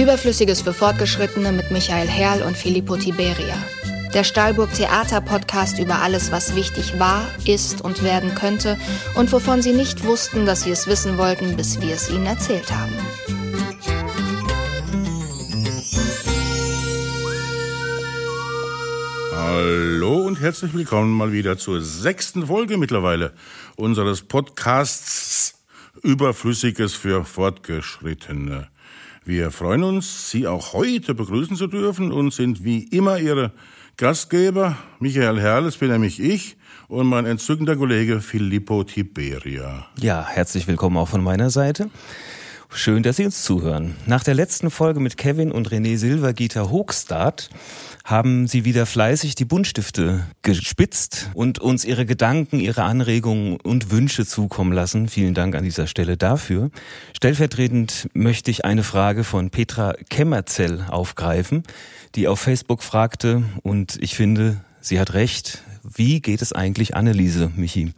Überflüssiges für Fortgeschrittene mit Michael Herrl und Filippo Tiberia. Der Stahlburg Theater Podcast über alles, was wichtig war, ist und werden könnte und wovon Sie nicht wussten, dass Sie es wissen wollten, bis wir es Ihnen erzählt haben. Hallo und herzlich willkommen mal wieder zur sechsten Folge mittlerweile unseres Podcasts Überflüssiges für Fortgeschrittene. Wir freuen uns, Sie auch heute begrüßen zu dürfen und sind wie immer Ihre Gastgeber. Michael Herrles bin nämlich ich und mein entzückender Kollege Filippo Tiberia. Ja, herzlich willkommen auch von meiner Seite. Schön, dass Sie uns zuhören. Nach der letzten Folge mit Kevin und René Silvergieter Hochstart haben Sie wieder fleißig die Buntstifte gespitzt und uns Ihre Gedanken, Ihre Anregungen und Wünsche zukommen lassen. Vielen Dank an dieser Stelle dafür. Stellvertretend möchte ich eine Frage von Petra Kemmerzell aufgreifen, die auf Facebook fragte und ich finde, sie hat recht. Wie geht es eigentlich Anneliese, Michi?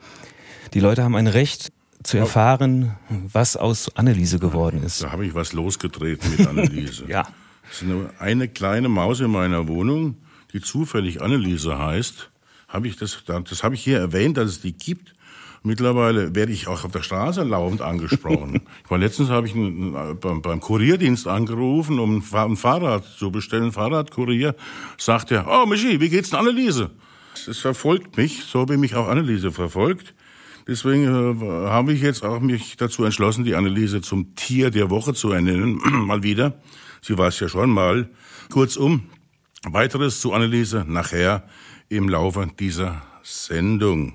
Die Leute haben ein Recht, zu erfahren, was aus Anneliese geworden ist. Da habe ich was losgetreten mit Anneliese. ja. Es ist eine, eine kleine Maus in meiner Wohnung, die zufällig Anneliese heißt. Habe ich das, das habe ich hier erwähnt, dass es die gibt. Mittlerweile werde ich auch auf der Straße laufend angesprochen. ich war letztens habe ich einen, beim, beim Kurierdienst angerufen, um ein Fahrrad zu bestellen, Fahrradkurier. Sagt er, oh Michi, wie geht's denn Anneliese? Es verfolgt mich, so wie mich auch Anneliese verfolgt. Deswegen äh, habe ich jetzt auch mich dazu entschlossen, die Anneliese zum Tier der Woche zu ernennen. mal wieder. Sie war es ja schon mal. Kurzum, weiteres zu Anneliese nachher im Laufe dieser Sendung.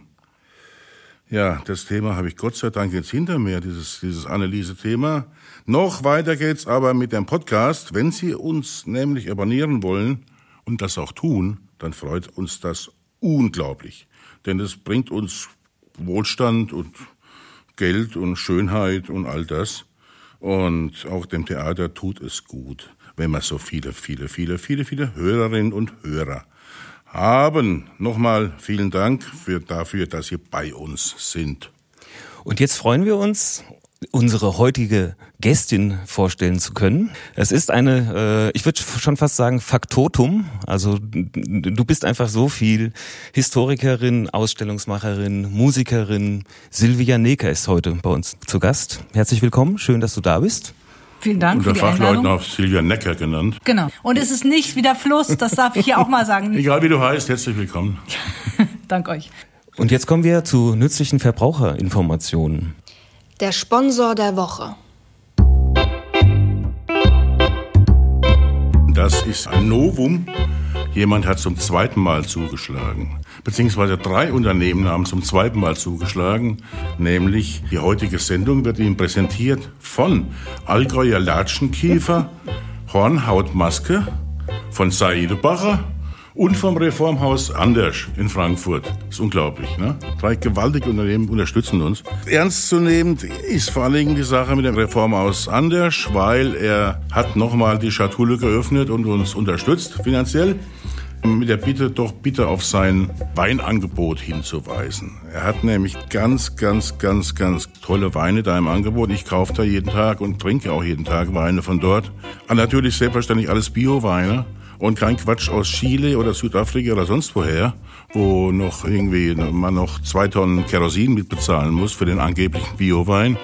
Ja, das Thema habe ich Gott sei Dank jetzt hinter mir, dieses, dieses Anneliese-Thema. Noch weiter geht's aber mit dem Podcast. Wenn Sie uns nämlich abonnieren wollen und das auch tun, dann freut uns das unglaublich. Denn es bringt uns Wohlstand und Geld und Schönheit und all das. Und auch dem Theater tut es gut, wenn wir so viele, viele, viele, viele, viele Hörerinnen und Hörer haben. Nochmal vielen Dank für, dafür, dass Sie bei uns sind. Und jetzt freuen wir uns unsere heutige Gästin vorstellen zu können. Es ist eine, äh, ich würde schon fast sagen, Faktotum. Also du bist einfach so viel Historikerin, Ausstellungsmacherin, Musikerin. Silvia Neker ist heute bei uns zu Gast. Herzlich willkommen, schön, dass du da bist. Vielen Dank Unter für die Fachleuten Einladung. auch Silvia Necker genannt. Genau. Und es ist nicht wie der Fluss, das darf ich hier auch mal sagen. Egal wie du heißt, herzlich willkommen. Dank euch. Und jetzt kommen wir zu nützlichen Verbraucherinformationen. Der Sponsor der Woche. Das ist ein Novum. Jemand hat zum zweiten Mal zugeschlagen. Beziehungsweise drei Unternehmen haben zum zweiten Mal zugeschlagen. Nämlich die heutige Sendung wird Ihnen präsentiert von Allgäuer Latschenkiefer, Hornhautmaske, von Saidebacher und vom Reformhaus Anders in Frankfurt. Das ist unglaublich, ne? Drei gewaltige Unternehmen unterstützen uns. Ernstzunehmend ist vor allen Dingen die Sache mit dem Reformhaus Anders, weil er hat nochmal die Schatulle geöffnet und uns unterstützt finanziell mit der Bitte, doch bitte auf sein Weinangebot hinzuweisen. Er hat nämlich ganz, ganz, ganz, ganz tolle Weine da im Angebot. Ich kaufe da jeden Tag und trinke auch jeden Tag Weine von dort. Und natürlich selbstverständlich alles Bio-Weine und kein Quatsch aus Chile oder Südafrika oder sonst woher, wo noch irgendwie man noch zwei Tonnen Kerosin mitbezahlen muss für den angeblichen Biowein,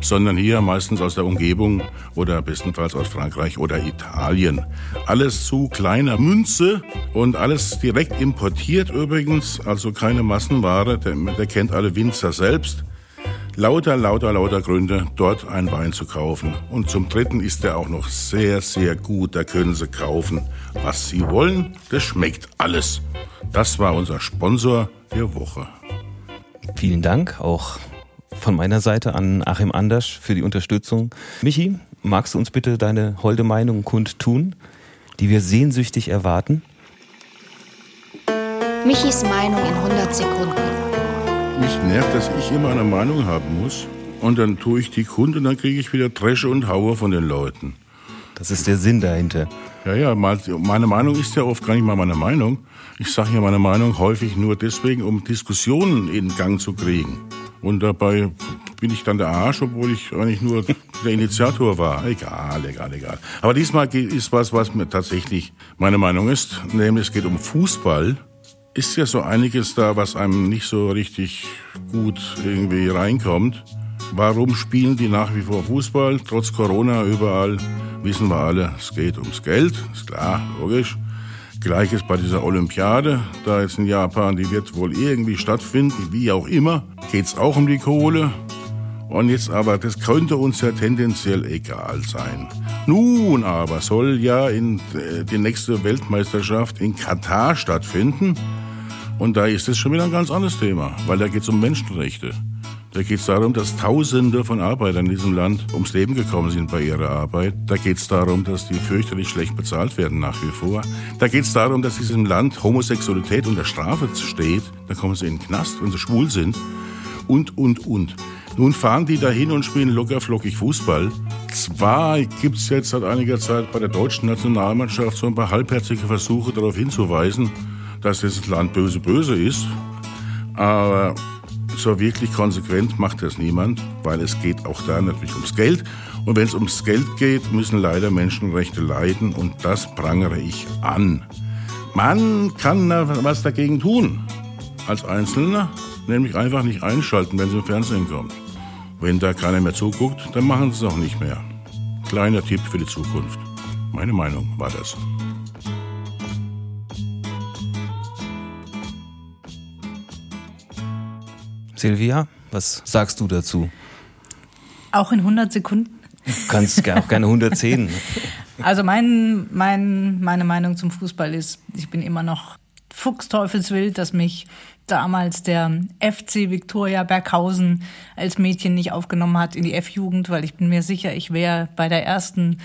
sondern hier meistens aus der Umgebung oder bestenfalls aus Frankreich oder Italien. Alles zu kleiner Münze und alles direkt importiert übrigens, also keine Massenware, der, der kennt alle Winzer selbst lauter, lauter, lauter Gründe, dort einen Wein zu kaufen. Und zum Dritten ist er auch noch sehr, sehr gut. Da können Sie kaufen, was Sie wollen. Das schmeckt alles. Das war unser Sponsor der Woche. Vielen Dank auch von meiner Seite an Achim Anders für die Unterstützung. Michi, magst du uns bitte deine holde Meinung kundtun, die wir sehnsüchtig erwarten? Michis Meinung in 100 Sekunden. Mich nervt, dass ich immer eine Meinung haben muss. Und dann tue ich die Kunde und dann kriege ich wieder Dresche und Haue von den Leuten. Das ist der Sinn dahinter. Ja, ja, meine Meinung ist ja oft gar nicht mal meine Meinung. Ich sage ja meine Meinung häufig nur deswegen, um Diskussionen in Gang zu kriegen. Und dabei bin ich dann der Arsch, obwohl ich eigentlich nur der Initiator war. Egal, egal, egal. Aber diesmal ist was, was mir tatsächlich meine Meinung ist, nämlich es geht um Fußball. Ist ja so einiges da, was einem nicht so richtig gut irgendwie reinkommt. Warum spielen die nach wie vor Fußball? Trotz Corona überall wissen wir alle, es geht ums Geld, ist klar, logisch. Gleiches bei dieser Olympiade, da jetzt in Japan, die wird wohl irgendwie stattfinden, wie auch immer, geht's auch um die Kohle. Und jetzt aber, das könnte uns ja tendenziell egal sein. Nun aber soll ja in, äh, die nächste Weltmeisterschaft in Katar stattfinden. Und da ist es schon wieder ein ganz anderes Thema, weil da geht es um Menschenrechte. Da geht es darum, dass Tausende von Arbeitern in diesem Land ums Leben gekommen sind bei ihrer Arbeit. Da geht es darum, dass die fürchterlich schlecht bezahlt werden nach wie vor. Da geht es darum, dass in diesem Land Homosexualität unter Strafe steht. Da kommen sie in den Knast, wenn sie schwul sind. Und, und, und. Nun fahren die dahin und spielen lockerflockig Fußball. Zwar gibt es jetzt seit einiger Zeit bei der deutschen Nationalmannschaft so ein paar halbherzige Versuche darauf hinzuweisen, dass dieses Land böse böse ist. Aber so wirklich konsequent macht das niemand, weil es geht auch da natürlich ums Geld. Und wenn es ums Geld geht, müssen leider Menschenrechte leiden und das prangere ich an. Man kann was dagegen tun. Als Einzelner, nämlich einfach nicht einschalten, wenn es im Fernsehen kommt. Wenn da keiner mehr zuguckt, dann machen sie es auch nicht mehr. Kleiner Tipp für die Zukunft. Meine Meinung war das. Silvia, was sagst du dazu? Auch in 100 Sekunden? Du kannst auch gerne 110. Also mein, mein, meine Meinung zum Fußball ist, ich bin immer noch fuchsteufelswild, dass mich damals der FC Victoria Berghausen als Mädchen nicht aufgenommen hat in die F-Jugend, weil ich bin mir sicher, ich wäre bei der ersten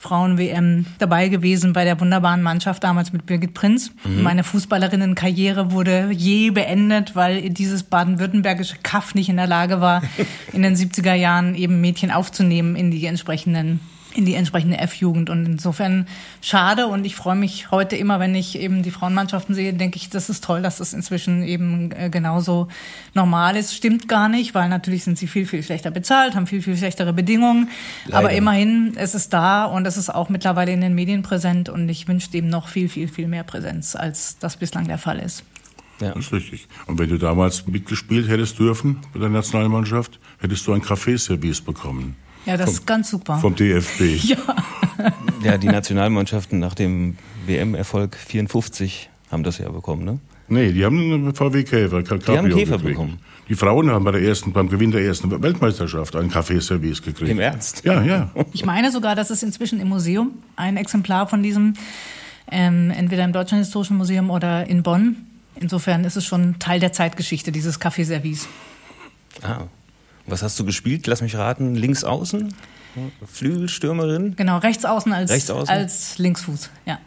Frauen-WM dabei gewesen bei der wunderbaren Mannschaft damals mit Birgit Prinz. Mhm. Meine Fußballerinnenkarriere wurde je beendet, weil dieses baden-württembergische Kaff nicht in der Lage war, in den 70er Jahren eben Mädchen aufzunehmen in die entsprechenden in die entsprechende F-Jugend. Und insofern schade. Und ich freue mich heute immer, wenn ich eben die Frauenmannschaften sehe, denke ich, das ist toll, dass das inzwischen eben äh, genauso normal ist. Stimmt gar nicht, weil natürlich sind sie viel, viel schlechter bezahlt, haben viel, viel schlechtere Bedingungen. Leider. Aber immerhin, es ist da und es ist auch mittlerweile in den Medien präsent. Und ich wünsche dem noch viel, viel, viel mehr Präsenz, als das bislang der Fall ist. Ja. Das ist richtig. Und wenn du damals mitgespielt hättest dürfen bei der Nationalmannschaft, hättest du ein Kaffeeservice bekommen. Ja, das vom, ist ganz super. Vom DFB. Ja. ja, die Nationalmannschaften nach dem WM-Erfolg 54 haben das ja bekommen, ne? Nee, die haben einen VW Käfer, Cabrio die haben einen Käfer gekriegt. bekommen. Die Frauen haben bei der ersten, beim Gewinn der ersten Weltmeisterschaft einen Kaffeeservice gekriegt. Im Ernst? Ja, ja. Ich meine sogar, dass es inzwischen im Museum ein Exemplar von diesem, ähm, entweder im Deutschen Historischen Museum oder in Bonn. Insofern ist es schon Teil der Zeitgeschichte, dieses Kaffeeservice. Ah, was hast du gespielt? Lass mich raten. Links außen? Flügelstürmerin? Genau, rechts außen als, rechts außen? als Linksfuß, ja.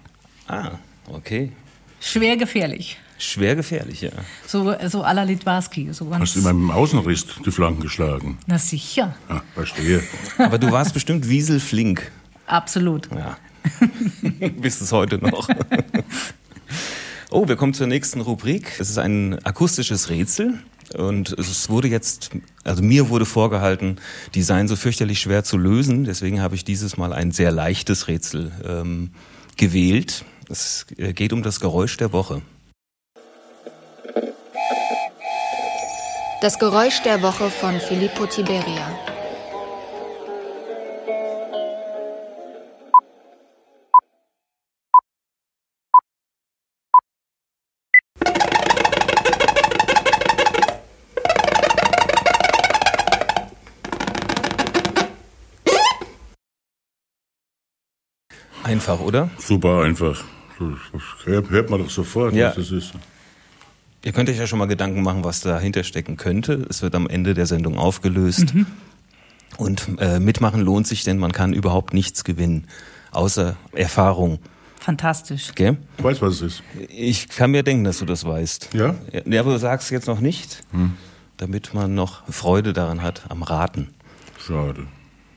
Ah, okay. Schwer gefährlich. Schwer gefährlich, ja. So, so à la Litwarski. So Hast du immer mit dem Außenriss die Flanken geschlagen? Na sicher. Ah, verstehe. Aber du warst bestimmt wieselflink. Absolut. Ja. Bist es heute noch. oh, wir kommen zur nächsten Rubrik. Es ist ein akustisches Rätsel. Und es wurde jetzt, also mir wurde vorgehalten, die seien so fürchterlich schwer zu lösen. Deswegen habe ich dieses Mal ein sehr leichtes Rätsel ähm, gewählt. Es äh, geht um das Geräusch der Woche. Das Geräusch der Woche von Filippo Tiberia. Einfach, oder? Super einfach. Das hört man doch sofort, ja. was das ist. Ihr könnt euch ja schon mal Gedanken machen, was dahinter stecken könnte. Es wird am Ende der Sendung aufgelöst. Mhm. Und äh, mitmachen lohnt sich, denn man kann überhaupt nichts gewinnen, außer Erfahrung. Fantastisch. Okay? Ich weiß, was es ist. Ich kann mir denken, dass du das weißt. Ja? Ja, aber du sagst jetzt noch nicht, hm. damit man noch Freude daran hat am Raten. Schade.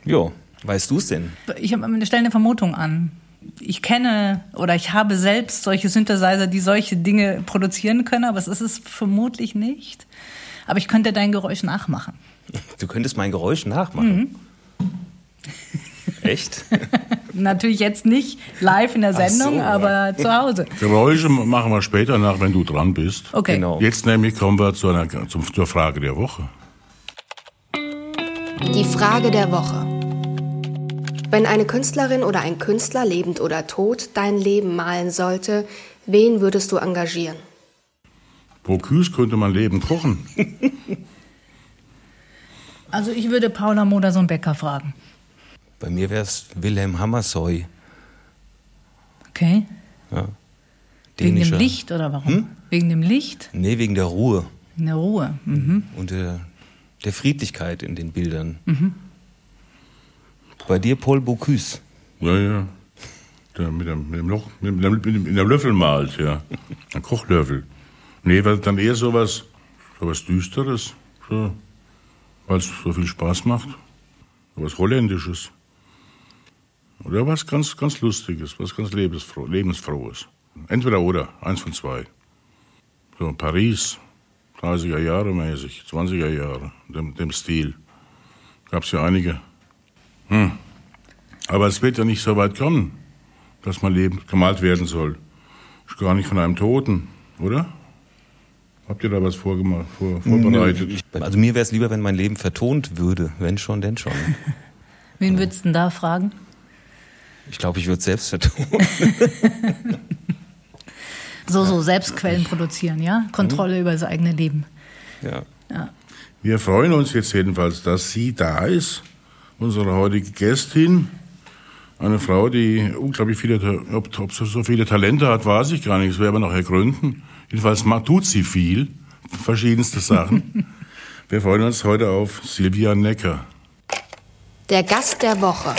Jo, weißt du es denn? Ich habe eine stellende Vermutung an ich kenne oder ich habe selbst solche Synthesizer, die solche Dinge produzieren können, aber es ist es vermutlich nicht. Aber ich könnte dein Geräusch nachmachen. Du könntest mein Geräusch nachmachen. Mhm. Echt? Natürlich jetzt nicht live in der Sendung, so, aber ja. zu Hause. Geräusche machen wir später nach, wenn du dran bist. Okay. Genau. Jetzt nämlich kommen wir zu einer, zum, zur Frage der Woche. Die Frage der Woche. Wenn eine Künstlerin oder ein Künstler, lebend oder tot, dein Leben malen sollte, wen würdest du engagieren? Bocuse könnte man Leben kochen. Also ich würde Paula Modersohn-Becker fragen. Bei mir wäre es Wilhelm Hammersoy. Okay. Ja. Wegen dem Licht oder warum? Hm? Wegen dem Licht? Nee, wegen der Ruhe. In der Ruhe. Mhm. Und der, der, Friedlichkeit in den Bildern. Mhm. Bei dir Paul Bocuse. Ja, ja. Der mit dem, mit dem Loch, mit dem, mit dem, in der Löffel malt, ja. Ein Kochlöffel. Nee, weil dann eher sowas, sowas Düsteres, so, weil es so viel Spaß macht. Was Holländisches. Oder was ganz, ganz Lustiges, was ganz lebensfroh, lebensfrohes. Entweder oder, eins von zwei. So, Paris, 30er Jahre mäßig, 20er Jahre, dem, dem Stil. Gab's ja einige. Hm. Aber es wird ja nicht so weit kommen, dass man Leben gemalt werden soll. Ist gar nicht von einem Toten, oder? Habt ihr da was vorgemacht, vor, vorbereitet? Also mir wäre es lieber, wenn mein Leben vertont würde. Wenn schon, denn schon. Wen würdest du denn da fragen? Ich glaube, ich würde selbst vertonen. so, so Selbstquellen produzieren, ja? Kontrolle mhm. über das eigene Leben. Ja. ja. Wir freuen uns jetzt jedenfalls, dass sie da ist, unsere heutige Gästin. Eine Frau, die unglaublich viele, ob, ob sie so viele Talente hat, weiß ich gar nicht. Das werden wir noch ergründen. Jedenfalls tut sie viel, verschiedenste Sachen. wir freuen uns heute auf Silvia Necker. Der Gast der Woche.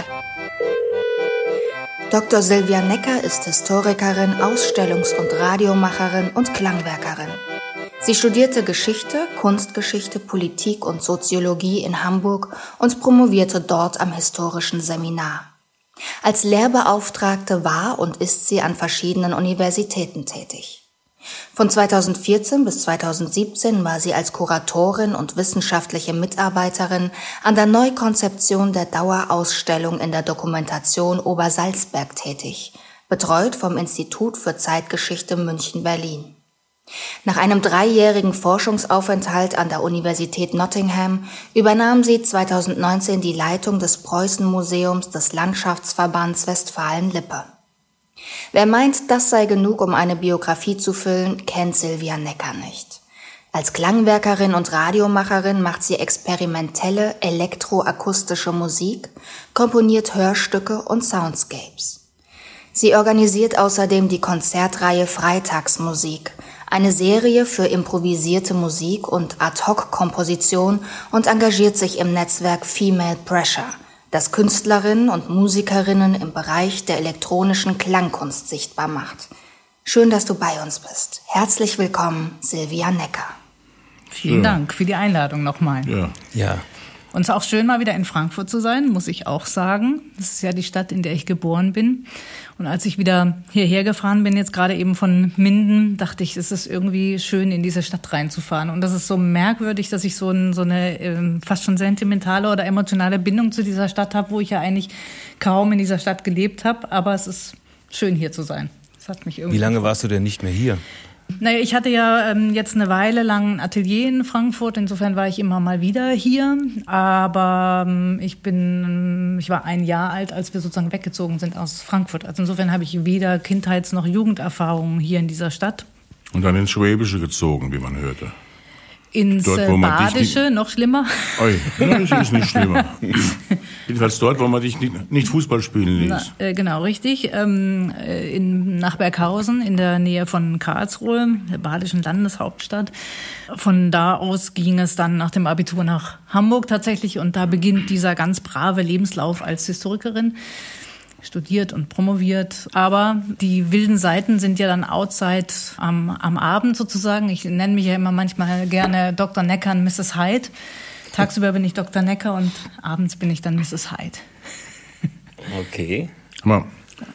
Dr. Silvia Necker ist Historikerin, Ausstellungs- und Radiomacherin und Klangwerkerin. Sie studierte Geschichte, Kunstgeschichte, Politik und Soziologie in Hamburg und promovierte dort am historischen Seminar. Als Lehrbeauftragte war und ist sie an verschiedenen Universitäten tätig. Von 2014 bis 2017 war sie als Kuratorin und wissenschaftliche Mitarbeiterin an der Neukonzeption der Dauerausstellung in der Dokumentation Obersalzberg tätig, betreut vom Institut für Zeitgeschichte München-Berlin. Nach einem dreijährigen Forschungsaufenthalt an der Universität Nottingham übernahm sie 2019 die Leitung des Preußen-Museums des Landschaftsverbands Westfalen-Lippe. Wer meint, das sei genug, um eine Biografie zu füllen, kennt Silvia Necker nicht. Als Klangwerkerin und Radiomacherin macht sie experimentelle elektroakustische Musik, komponiert Hörstücke und Soundscapes. Sie organisiert außerdem die Konzertreihe Freitagsmusik, eine Serie für improvisierte Musik und Ad-hoc-Komposition und engagiert sich im Netzwerk Female Pressure – das Künstlerinnen und Musikerinnen im Bereich der elektronischen Klangkunst sichtbar macht. Schön, dass du bei uns bist. Herzlich willkommen, Silvia Necker. Vielen ja. Dank für die Einladung nochmal. Ja. ja. Und es ist auch schön, mal wieder in Frankfurt zu sein, muss ich auch sagen. Das ist ja die Stadt, in der ich geboren bin. Und als ich wieder hierher gefahren bin, jetzt gerade eben von Minden, dachte ich, es ist irgendwie schön, in diese Stadt reinzufahren. Und das ist so merkwürdig, dass ich so, ein, so eine äh, fast schon sentimentale oder emotionale Bindung zu dieser Stadt habe, wo ich ja eigentlich kaum in dieser Stadt gelebt habe. Aber es ist schön, hier zu sein. Das hat mich irgendwie Wie lange warst du denn nicht mehr hier? Naja, ich hatte ja ähm, jetzt eine Weile lang ein Atelier in Frankfurt, insofern war ich immer mal wieder hier. Aber ähm, ich bin, ich war ein Jahr alt, als wir sozusagen weggezogen sind aus Frankfurt. Also insofern habe ich weder Kindheits- noch Jugenderfahrungen hier in dieser Stadt. Und dann ins Schwäbische gezogen, wie man hörte ins dort, äh, Badische, nicht, noch schlimmer. Oi, das ist nicht schlimmer. Jedenfalls dort, wo man dich nicht, nicht Fußball spielen ließ. Na, äh, genau, richtig. Ähm, äh, in, nach Berghausen in der Nähe von Karlsruhe, der badischen Landeshauptstadt. Von da aus ging es dann nach dem Abitur nach Hamburg tatsächlich und da beginnt dieser ganz brave Lebenslauf als Historikerin studiert und promoviert. Aber die wilden Seiten sind ja dann outside am, am Abend sozusagen. Ich nenne mich ja immer manchmal gerne Dr. Necker und Mrs. Hyde. Tagsüber bin ich Dr. Necker und abends bin ich dann Mrs. Hyde. Okay.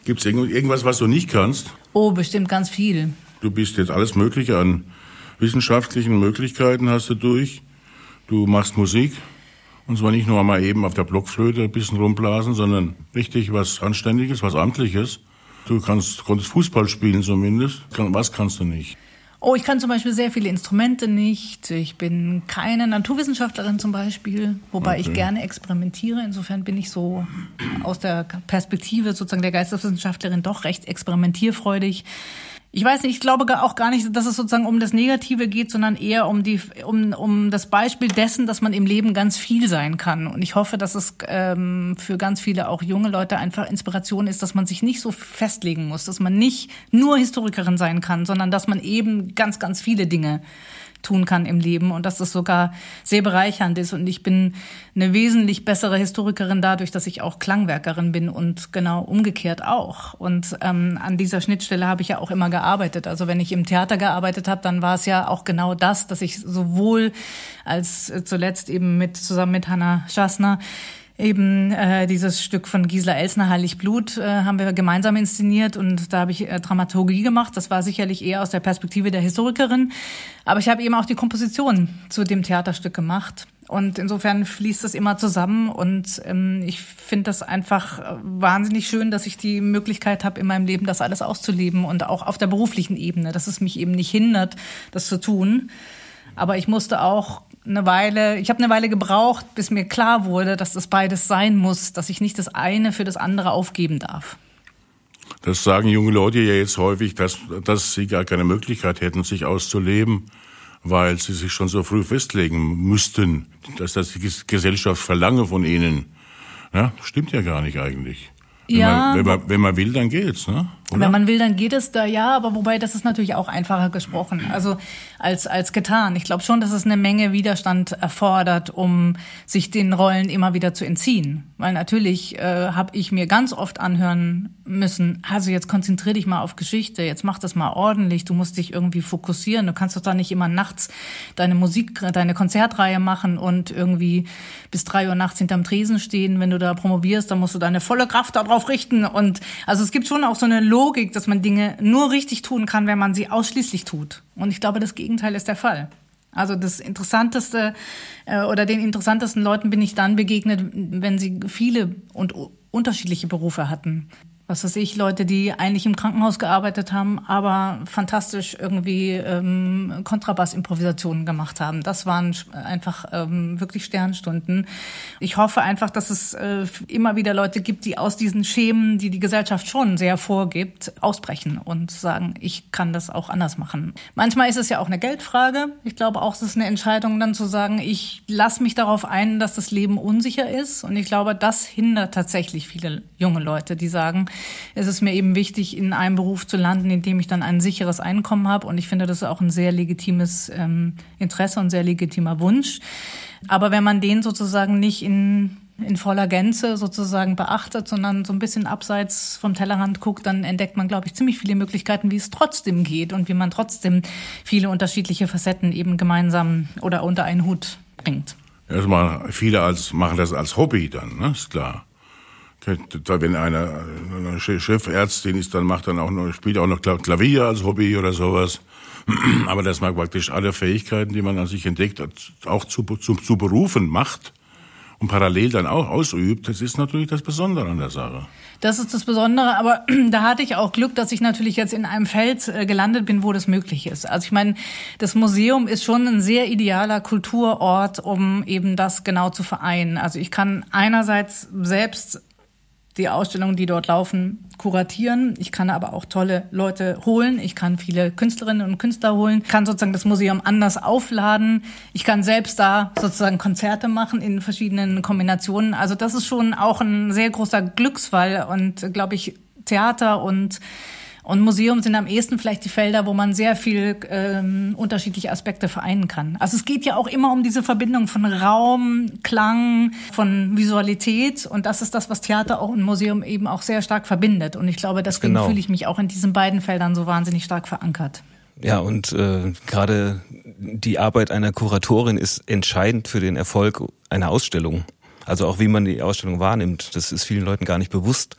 Gibt es irgendwas, was du nicht kannst? Oh, bestimmt ganz viel. Du bist jetzt alles Mögliche an wissenschaftlichen Möglichkeiten hast du durch. Du machst Musik. Und zwar nicht nur mal eben auf der Blockflöte ein bisschen rumblasen, sondern richtig was Anständiges, was Amtliches. Du kannst, konntest Fußball spielen zumindest. Was kannst du nicht? Oh, ich kann zum Beispiel sehr viele Instrumente nicht. Ich bin keine Naturwissenschaftlerin zum Beispiel, wobei okay. ich gerne experimentiere. Insofern bin ich so aus der Perspektive sozusagen der Geisteswissenschaftlerin doch recht experimentierfreudig ich weiß nicht, ich glaube auch gar nicht, dass es sozusagen um das Negative geht, sondern eher um die, um, um das Beispiel dessen, dass man im Leben ganz viel sein kann. Und ich hoffe, dass es ähm, für ganz viele auch junge Leute einfach Inspiration ist, dass man sich nicht so festlegen muss, dass man nicht nur Historikerin sein kann, sondern dass man eben ganz, ganz viele Dinge tun kann im Leben und dass das sogar sehr bereichernd ist. Und ich bin eine wesentlich bessere Historikerin dadurch, dass ich auch Klangwerkerin bin und genau umgekehrt auch. Und ähm, an dieser Schnittstelle habe ich ja auch immer gearbeitet. Also wenn ich im Theater gearbeitet habe, dann war es ja auch genau das, dass ich sowohl als äh, zuletzt eben mit zusammen mit Hannah Schassner eben äh, dieses Stück von Gisela Elsner, Heilig Blut, äh, haben wir gemeinsam inszeniert und da habe ich äh, Dramaturgie gemacht. Das war sicherlich eher aus der Perspektive der Historikerin. Aber ich habe eben auch die Komposition zu dem Theaterstück gemacht. Und insofern fließt das immer zusammen und ähm, ich finde das einfach äh, wahnsinnig schön, dass ich die Möglichkeit habe, in meinem Leben das alles auszuleben und auch auf der beruflichen Ebene, dass es mich eben nicht hindert, das zu tun. Aber ich musste auch eine Weile, ich habe eine Weile gebraucht, bis mir klar wurde, dass das beides sein muss, dass ich nicht das eine für das andere aufgeben darf. Das sagen junge Leute ja jetzt häufig, dass, dass sie gar keine Möglichkeit hätten, sich auszuleben, weil sie sich schon so früh festlegen müssten, dass das die Gesellschaft verlange von ihnen. Ja, stimmt ja gar nicht eigentlich. Wenn, ja. man, wenn, man, wenn man will, dann geht's, ne? Oder? Wenn man will, dann geht es da ja, aber wobei das ist natürlich auch einfacher gesprochen, also als als getan. Ich glaube schon, dass es eine Menge Widerstand erfordert, um sich den Rollen immer wieder zu entziehen, weil natürlich äh, habe ich mir ganz oft anhören müssen, also jetzt konzentrier dich mal auf Geschichte, jetzt mach das mal ordentlich, du musst dich irgendwie fokussieren, du kannst doch da nicht immer nachts deine Musik, deine Konzertreihe machen und irgendwie bis drei Uhr nachts hinterm Tresen stehen, wenn du da promovierst, dann musst du deine volle Kraft darauf richten und also es gibt schon auch so eine Logik, dass man Dinge nur richtig tun kann, wenn man sie ausschließlich tut. Und ich glaube, das Gegenteil ist der Fall. Also das Interessanteste äh, oder den interessantesten Leuten bin ich dann begegnet, wenn sie viele und unterschiedliche Berufe hatten was weiß ich, Leute, die eigentlich im Krankenhaus gearbeitet haben, aber fantastisch irgendwie ähm, Kontrabass-Improvisationen gemacht haben. Das waren einfach ähm, wirklich Sternstunden. Ich hoffe einfach, dass es äh, immer wieder Leute gibt, die aus diesen Schemen, die die Gesellschaft schon sehr vorgibt, ausbrechen und sagen, ich kann das auch anders machen. Manchmal ist es ja auch eine Geldfrage. Ich glaube auch, es ist eine Entscheidung dann zu sagen, ich lasse mich darauf ein, dass das Leben unsicher ist. Und ich glaube, das hindert tatsächlich viele junge Leute, die sagen, es ist mir eben wichtig, in einem Beruf zu landen, in dem ich dann ein sicheres Einkommen habe. Und ich finde, das ist auch ein sehr legitimes ähm, Interesse und sehr legitimer Wunsch. Aber wenn man den sozusagen nicht in in voller Gänze sozusagen beachtet, sondern so ein bisschen abseits vom Tellerrand guckt, dann entdeckt man, glaube ich, ziemlich viele Möglichkeiten, wie es trotzdem geht und wie man trotzdem viele unterschiedliche Facetten eben gemeinsam oder unter einen Hut bringt. Erstmal, viele als, machen das als Hobby dann, ne? ist klar. Wenn einer eine Chefärztin ist, dann macht dann auch noch, spielt auch noch Klavier als Hobby oder sowas. Aber dass man praktisch alle Fähigkeiten, die man an sich entdeckt, auch zu, zu, zu berufen macht und parallel dann auch ausübt, das ist natürlich das Besondere an der Sache. Das ist das Besondere, aber da hatte ich auch Glück, dass ich natürlich jetzt in einem Feld äh, gelandet bin, wo das möglich ist. Also ich meine, das Museum ist schon ein sehr idealer Kulturort, um eben das genau zu vereinen. Also ich kann einerseits selbst die Ausstellungen, die dort laufen, kuratieren. Ich kann aber auch tolle Leute holen. Ich kann viele Künstlerinnen und Künstler holen. Ich kann sozusagen das Museum anders aufladen. Ich kann selbst da sozusagen Konzerte machen in verschiedenen Kombinationen. Also das ist schon auch ein sehr großer Glücksfall und glaube ich Theater und und Museum sind am ehesten vielleicht die Felder, wo man sehr viel ähm, unterschiedliche Aspekte vereinen kann. Also es geht ja auch immer um diese Verbindung von Raum, Klang, von Visualität. Und das ist das, was Theater auch und Museum eben auch sehr stark verbindet. Und ich glaube, deswegen genau. fühle ich mich auch in diesen beiden Feldern so wahnsinnig stark verankert. Ja, und äh, gerade die Arbeit einer Kuratorin ist entscheidend für den Erfolg einer Ausstellung. Also auch wie man die Ausstellung wahrnimmt, das ist vielen Leuten gar nicht bewusst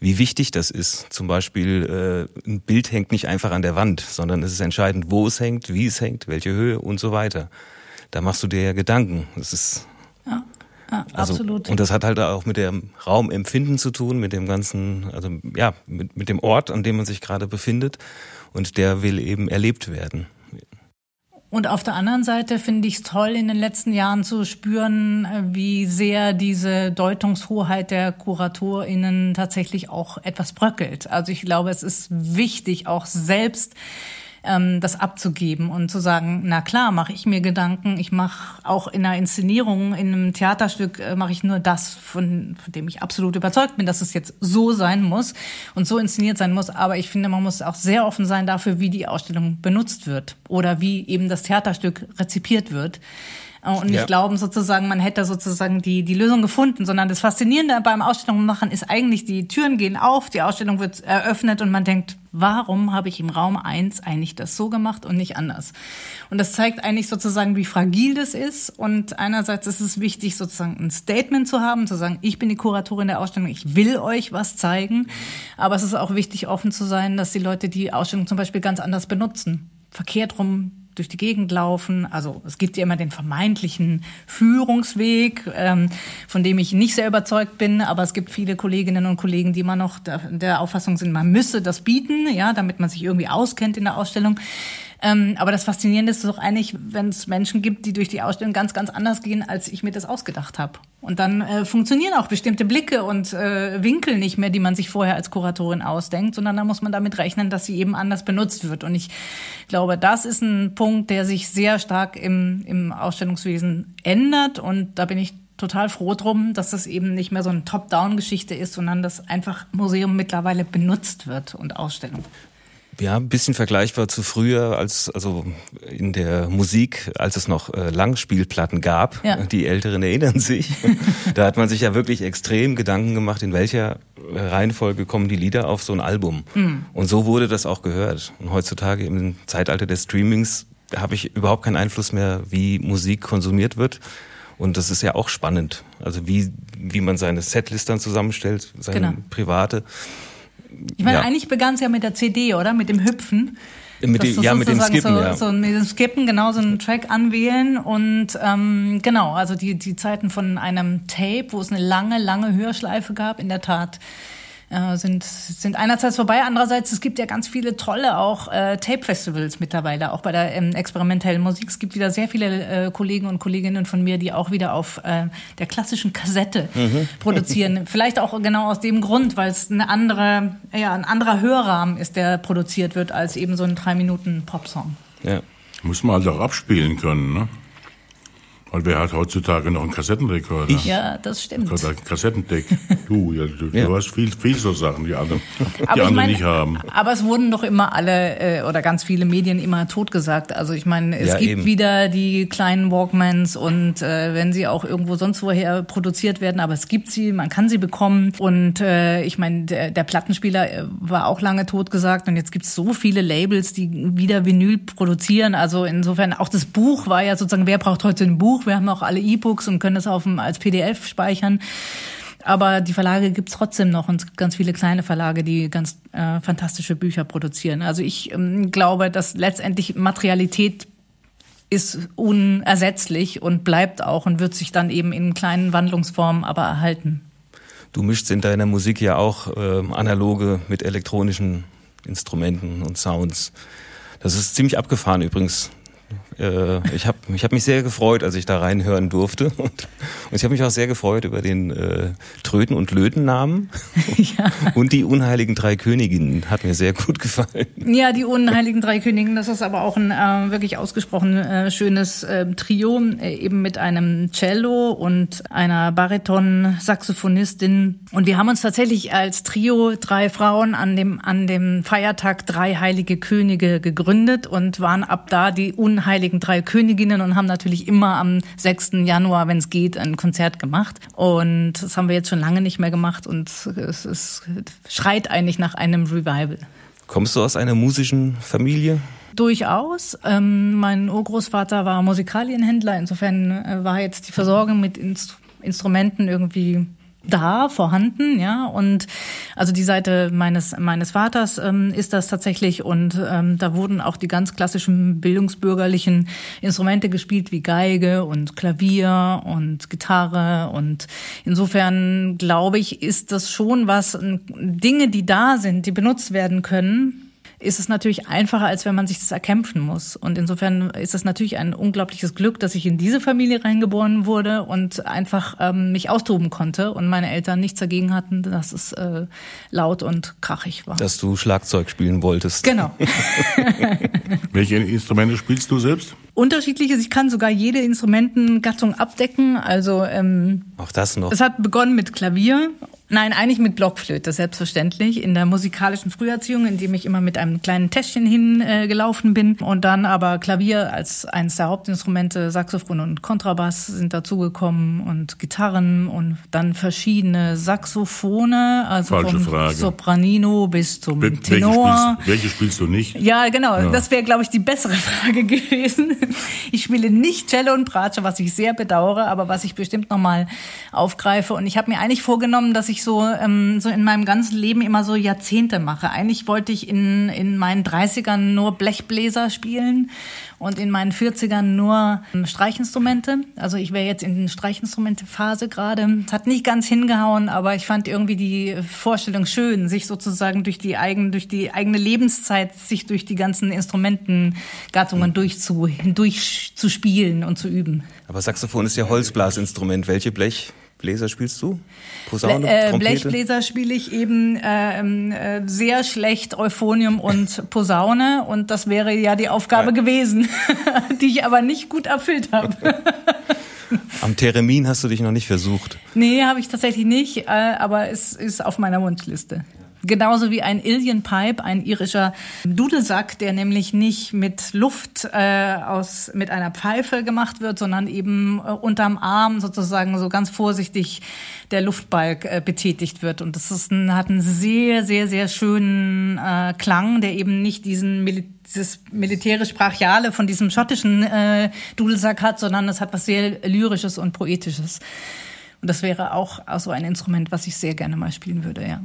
wie wichtig das ist. Zum Beispiel äh, ein Bild hängt nicht einfach an der Wand, sondern es ist entscheidend, wo es hängt, wie es hängt, welche Höhe und so weiter. Da machst du dir ja Gedanken. Das ist ja. Ja, also, absolut. Und das hat halt auch mit dem Raumempfinden zu tun, mit dem ganzen, also ja, mit, mit dem Ort, an dem man sich gerade befindet. Und der will eben erlebt werden. Und auf der anderen Seite finde ich es toll, in den letzten Jahren zu spüren, äh, wie sehr diese Deutungshoheit der KuratorInnen tatsächlich auch etwas bröckelt. Also ich glaube, es ist wichtig, auch selbst ähm, das abzugeben und zu sagen, na klar, mache ich mir Gedanken, ich mache auch in einer Inszenierung, in einem Theaterstück äh, mache ich nur das, von, von dem ich absolut überzeugt bin, dass es jetzt so sein muss und so inszeniert sein muss. Aber ich finde, man muss auch sehr offen sein dafür, wie die Ausstellung benutzt wird oder wie eben das Theaterstück rezipiert wird. Äh, und nicht ja. glauben sozusagen, man hätte sozusagen die, die Lösung gefunden, sondern das Faszinierende beim Ausstellung machen ist eigentlich, die Türen gehen auf, die Ausstellung wird eröffnet und man denkt, warum habe ich im Raum eins eigentlich das so gemacht und nicht anders? Und das zeigt eigentlich sozusagen, wie fragil das ist. Und einerseits ist es wichtig, sozusagen ein Statement zu haben, zu sagen, ich bin die Kuratorin der Ausstellung, ich will euch was zeigen. Aber es ist auch wichtig, offen zu sein, dass die Leute die Ausstellung zum Beispiel ganz anders benutzen. Verkehrt rum durch die Gegend laufen. Also es gibt ja immer den vermeintlichen Führungsweg, ähm, von dem ich nicht sehr überzeugt bin, aber es gibt viele Kolleginnen und Kollegen, die immer noch der, der Auffassung sind, man müsse das bieten, ja, damit man sich irgendwie auskennt in der Ausstellung. Ähm, aber das Faszinierende ist doch eigentlich, wenn es Menschen gibt, die durch die Ausstellung ganz, ganz anders gehen, als ich mir das ausgedacht habe. Und dann äh, funktionieren auch bestimmte Blicke und äh, Winkel nicht mehr, die man sich vorher als Kuratorin ausdenkt, sondern da muss man damit rechnen, dass sie eben anders benutzt wird. Und ich glaube, das ist ein Punkt, der sich sehr stark im, im Ausstellungswesen ändert. Und da bin ich total froh drum, dass das eben nicht mehr so eine Top-Down-Geschichte ist, sondern dass einfach Museum mittlerweile benutzt wird und Ausstellung. Ja, ein bisschen vergleichbar zu früher, als also in der Musik, als es noch äh, Langspielplatten gab. Ja. Die Älteren erinnern sich. da hat man sich ja wirklich extrem Gedanken gemacht, in welcher Reihenfolge kommen die Lieder auf so ein Album. Mhm. Und so wurde das auch gehört. Und heutzutage im Zeitalter des Streamings habe ich überhaupt keinen Einfluss mehr, wie Musik konsumiert wird. Und das ist ja auch spannend. Also wie, wie man seine Setlist dann zusammenstellt, seine genau. private. Ich meine, ja. eigentlich begann es ja mit der CD, oder? Mit dem Hüpfen. Mit dem, ja, mit dem Skippen, so, ja. so mit dem Skippen, genau, so einen Track anwählen und ähm, genau, also die, die Zeiten von einem Tape, wo es eine lange, lange Hörschleife gab, in der Tat äh, sind, sind einerseits vorbei, andererseits es gibt ja ganz viele tolle auch äh, Tape-Festivals mittlerweile, auch bei der ähm, experimentellen Musik. Es gibt wieder sehr viele äh, Kollegen und Kolleginnen von mir, die auch wieder auf äh, der klassischen Kassette mhm. produzieren. Vielleicht auch genau aus dem Grund, weil es eine andere, ja, ein anderer Hörrahmen ist, der produziert wird, als eben so ein drei Minuten Popsong. Ja. Muss man halt auch abspielen können, ne? Weil wer hat heutzutage noch einen Kassettenrekorder? Ich. Ja, das stimmt. Ein Kassettendeck. Du, ja, du, ja. du hast viel, viel so Sachen, die andere, die andere meine, nicht haben. Aber es wurden doch immer alle äh, oder ganz viele Medien immer totgesagt. Also ich meine, es ja, gibt eben. wieder die kleinen Walkmans und äh, wenn sie auch irgendwo sonst woher produziert werden, aber es gibt sie, man kann sie bekommen. Und äh, ich meine, der, der Plattenspieler äh, war auch lange totgesagt und jetzt gibt es so viele Labels, die wieder Vinyl produzieren. Also insofern auch das Buch war ja sozusagen, wer braucht heute ein Buch? Buch. Wir haben auch alle E-Books und können das auf dem, als PDF speichern. Aber die Verlage gibt's trotzdem noch und es gibt ganz viele kleine Verlage, die ganz äh, fantastische Bücher produzieren. Also ich ähm, glaube, dass letztendlich Materialität ist unersetzlich und bleibt auch und wird sich dann eben in kleinen Wandlungsformen aber erhalten. Du mischst in deiner Musik ja auch äh, analoge mit elektronischen Instrumenten und Sounds. Das ist ziemlich abgefahren übrigens. Äh, ich habe ich hab mich sehr gefreut, als ich da reinhören durfte. Und, und ich habe mich auch sehr gefreut über den äh, Tröten- und Lötennamen. Ja. Und die Unheiligen Drei Königinnen hat mir sehr gut gefallen. Ja, die Unheiligen Drei Königinnen, das ist aber auch ein äh, wirklich ausgesprochen äh, schönes äh, Trio, äh, eben mit einem Cello und einer Bariton-Saxophonistin. Und wir haben uns tatsächlich als Trio drei Frauen an dem, an dem Feiertag drei heilige Könige gegründet und waren ab da die Unheiligen Heiligen Drei Königinnen und haben natürlich immer am 6. Januar, wenn es geht, ein Konzert gemacht. Und das haben wir jetzt schon lange nicht mehr gemacht und es, es schreit eigentlich nach einem Revival. Kommst du aus einer musischen Familie? Durchaus. Ähm, mein Urgroßvater war Musikalienhändler, insofern äh, war jetzt die Versorgung mit Inst Instrumenten irgendwie da, vorhanden, ja. Und Also die Seite meines meines Vaters ähm, ist das tatsächlich und ähm, da wurden auch die ganz klassischen bildungsbürgerlichen Instrumente gespielt wie Geige und Klavier und Gitarre und insofern glaube ich, ist das schon was Dinge, die da sind, die benutzt werden können ist es natürlich einfacher, als wenn man sich das erkämpfen muss. Und insofern ist es natürlich ein unglaubliches Glück, dass ich in diese Familie reingeboren wurde und einfach ähm, mich austoben konnte und meine Eltern nichts dagegen hatten, dass es äh, laut und krachig war. Dass du Schlagzeug spielen wolltest. Genau. Welche Instrumente spielst du selbst? Unterschiedliches. Ich kann sogar jede Instrumentengattung abdecken. Also ähm, auch das noch. Es hat begonnen mit Klavier Nein, eigentlich mit Blockflöte, selbstverständlich. In der musikalischen Früherziehung, in dem ich immer mit einem kleinen Täschchen hingelaufen äh, bin. Und dann aber Klavier als eines der Hauptinstrumente, Saxophon und Kontrabass sind dazugekommen und Gitarren und dann verschiedene Saxophone, also Falsche vom Frage. Sopranino bis zum Wel- Tenor. Welche spielst, welche spielst du nicht? Ja, genau. Ja. Das wäre, glaube ich, die bessere Frage gewesen. Ich spiele nicht Cello und Bratsche, was ich sehr bedauere, aber was ich bestimmt nochmal aufgreife. Und ich habe mir eigentlich vorgenommen, dass ich so, ähm, so in meinem ganzen Leben immer so Jahrzehnte mache. Eigentlich wollte ich in, in meinen 30ern nur Blechbläser spielen und in meinen 40ern nur ähm, Streichinstrumente. Also ich wäre jetzt in der Streichinstrumente-Phase gerade. Es hat nicht ganz hingehauen, aber ich fand irgendwie die Vorstellung schön, sich sozusagen durch die eigene, durch die eigene Lebenszeit, sich durch die ganzen Instrumentengattungen durchzu, hindurch zu spielen und zu üben. Aber Saxophon ist ja Holzblasinstrument. Welche Blechbläser spielst du? Posaune, Äh, Trompete? Blechbläser spiele ich eben ähm, äh, sehr schlecht Euphonium und Posaune und das wäre ja die Aufgabe gewesen, die ich aber nicht gut erfüllt habe. Am Theremin hast du dich noch nicht versucht. nee, habe ich tatsächlich nicht, äh, aber es ist auf meiner Wunschliste. Genauso wie ein Ilian Pipe, ein irischer Dudelsack, der nämlich nicht mit Luft äh, aus mit einer Pfeife gemacht wird, sondern eben äh, unterm Arm sozusagen so ganz vorsichtig der Luftbalg äh, betätigt wird. Und das ist ein, hat einen sehr, sehr, sehr schönen äh, Klang, der eben nicht diesen Mil dieses militärisch-brachiale von diesem schottischen äh, Dudelsack hat, sondern es hat was sehr lyrisches und poetisches. Und das wäre auch, so ein Instrument, was ich sehr gerne mal spielen würde, ja.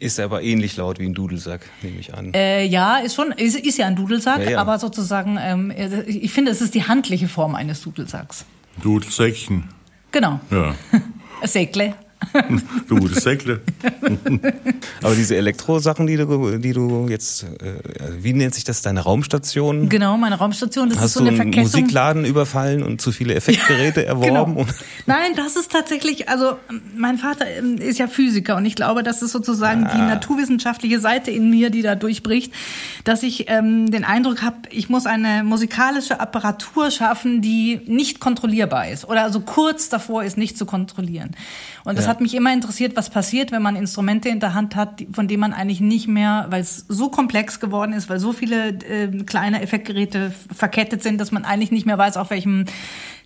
Ist aber ähnlich laut wie ein Dudelsack, nehme ich an. Äh, ja, ist schon, ist, ist ja ein Dudelsack, Ja, ja. aber sozusagen, ähm, ich finde, es ist die handliche Form eines Dudelsacks. Dudelsäckchen. Genau. Ja. Ein Säckle. Dudelsäckle. Aber diese Elektrosachen, die du, die du jetzt, äh, wie nennt sich das, deine Raumstation? Genau, meine Raumstation, das ist Hast so du eine einen Verkettung. Musikladen überfallen und zu viele Effektgeräte erworben? Genau. Und Nein, das ist tatsächlich, also mein Vater ähm, ist ja Physiker und ich glaube, das ist sozusagen die Ah. naturwissenschaftliche Seite in mir, die da durchbricht, dass ich ähm, den Eindruck habe, ich muss eine musikalische Apparatur schaffen, die nicht kontrollierbar ist oder also kurz davor ist, nicht zu kontrollieren. Und das Ja. Hat mich immer interessiert, was passiert, wenn man Instrumente in der Hand hat, von denen man eigentlich nicht mehr, weil es so komplex geworden ist, weil so viele äh, kleine Effektgeräte verkettet sind, dass man eigentlich nicht mehr weiß, auf welchem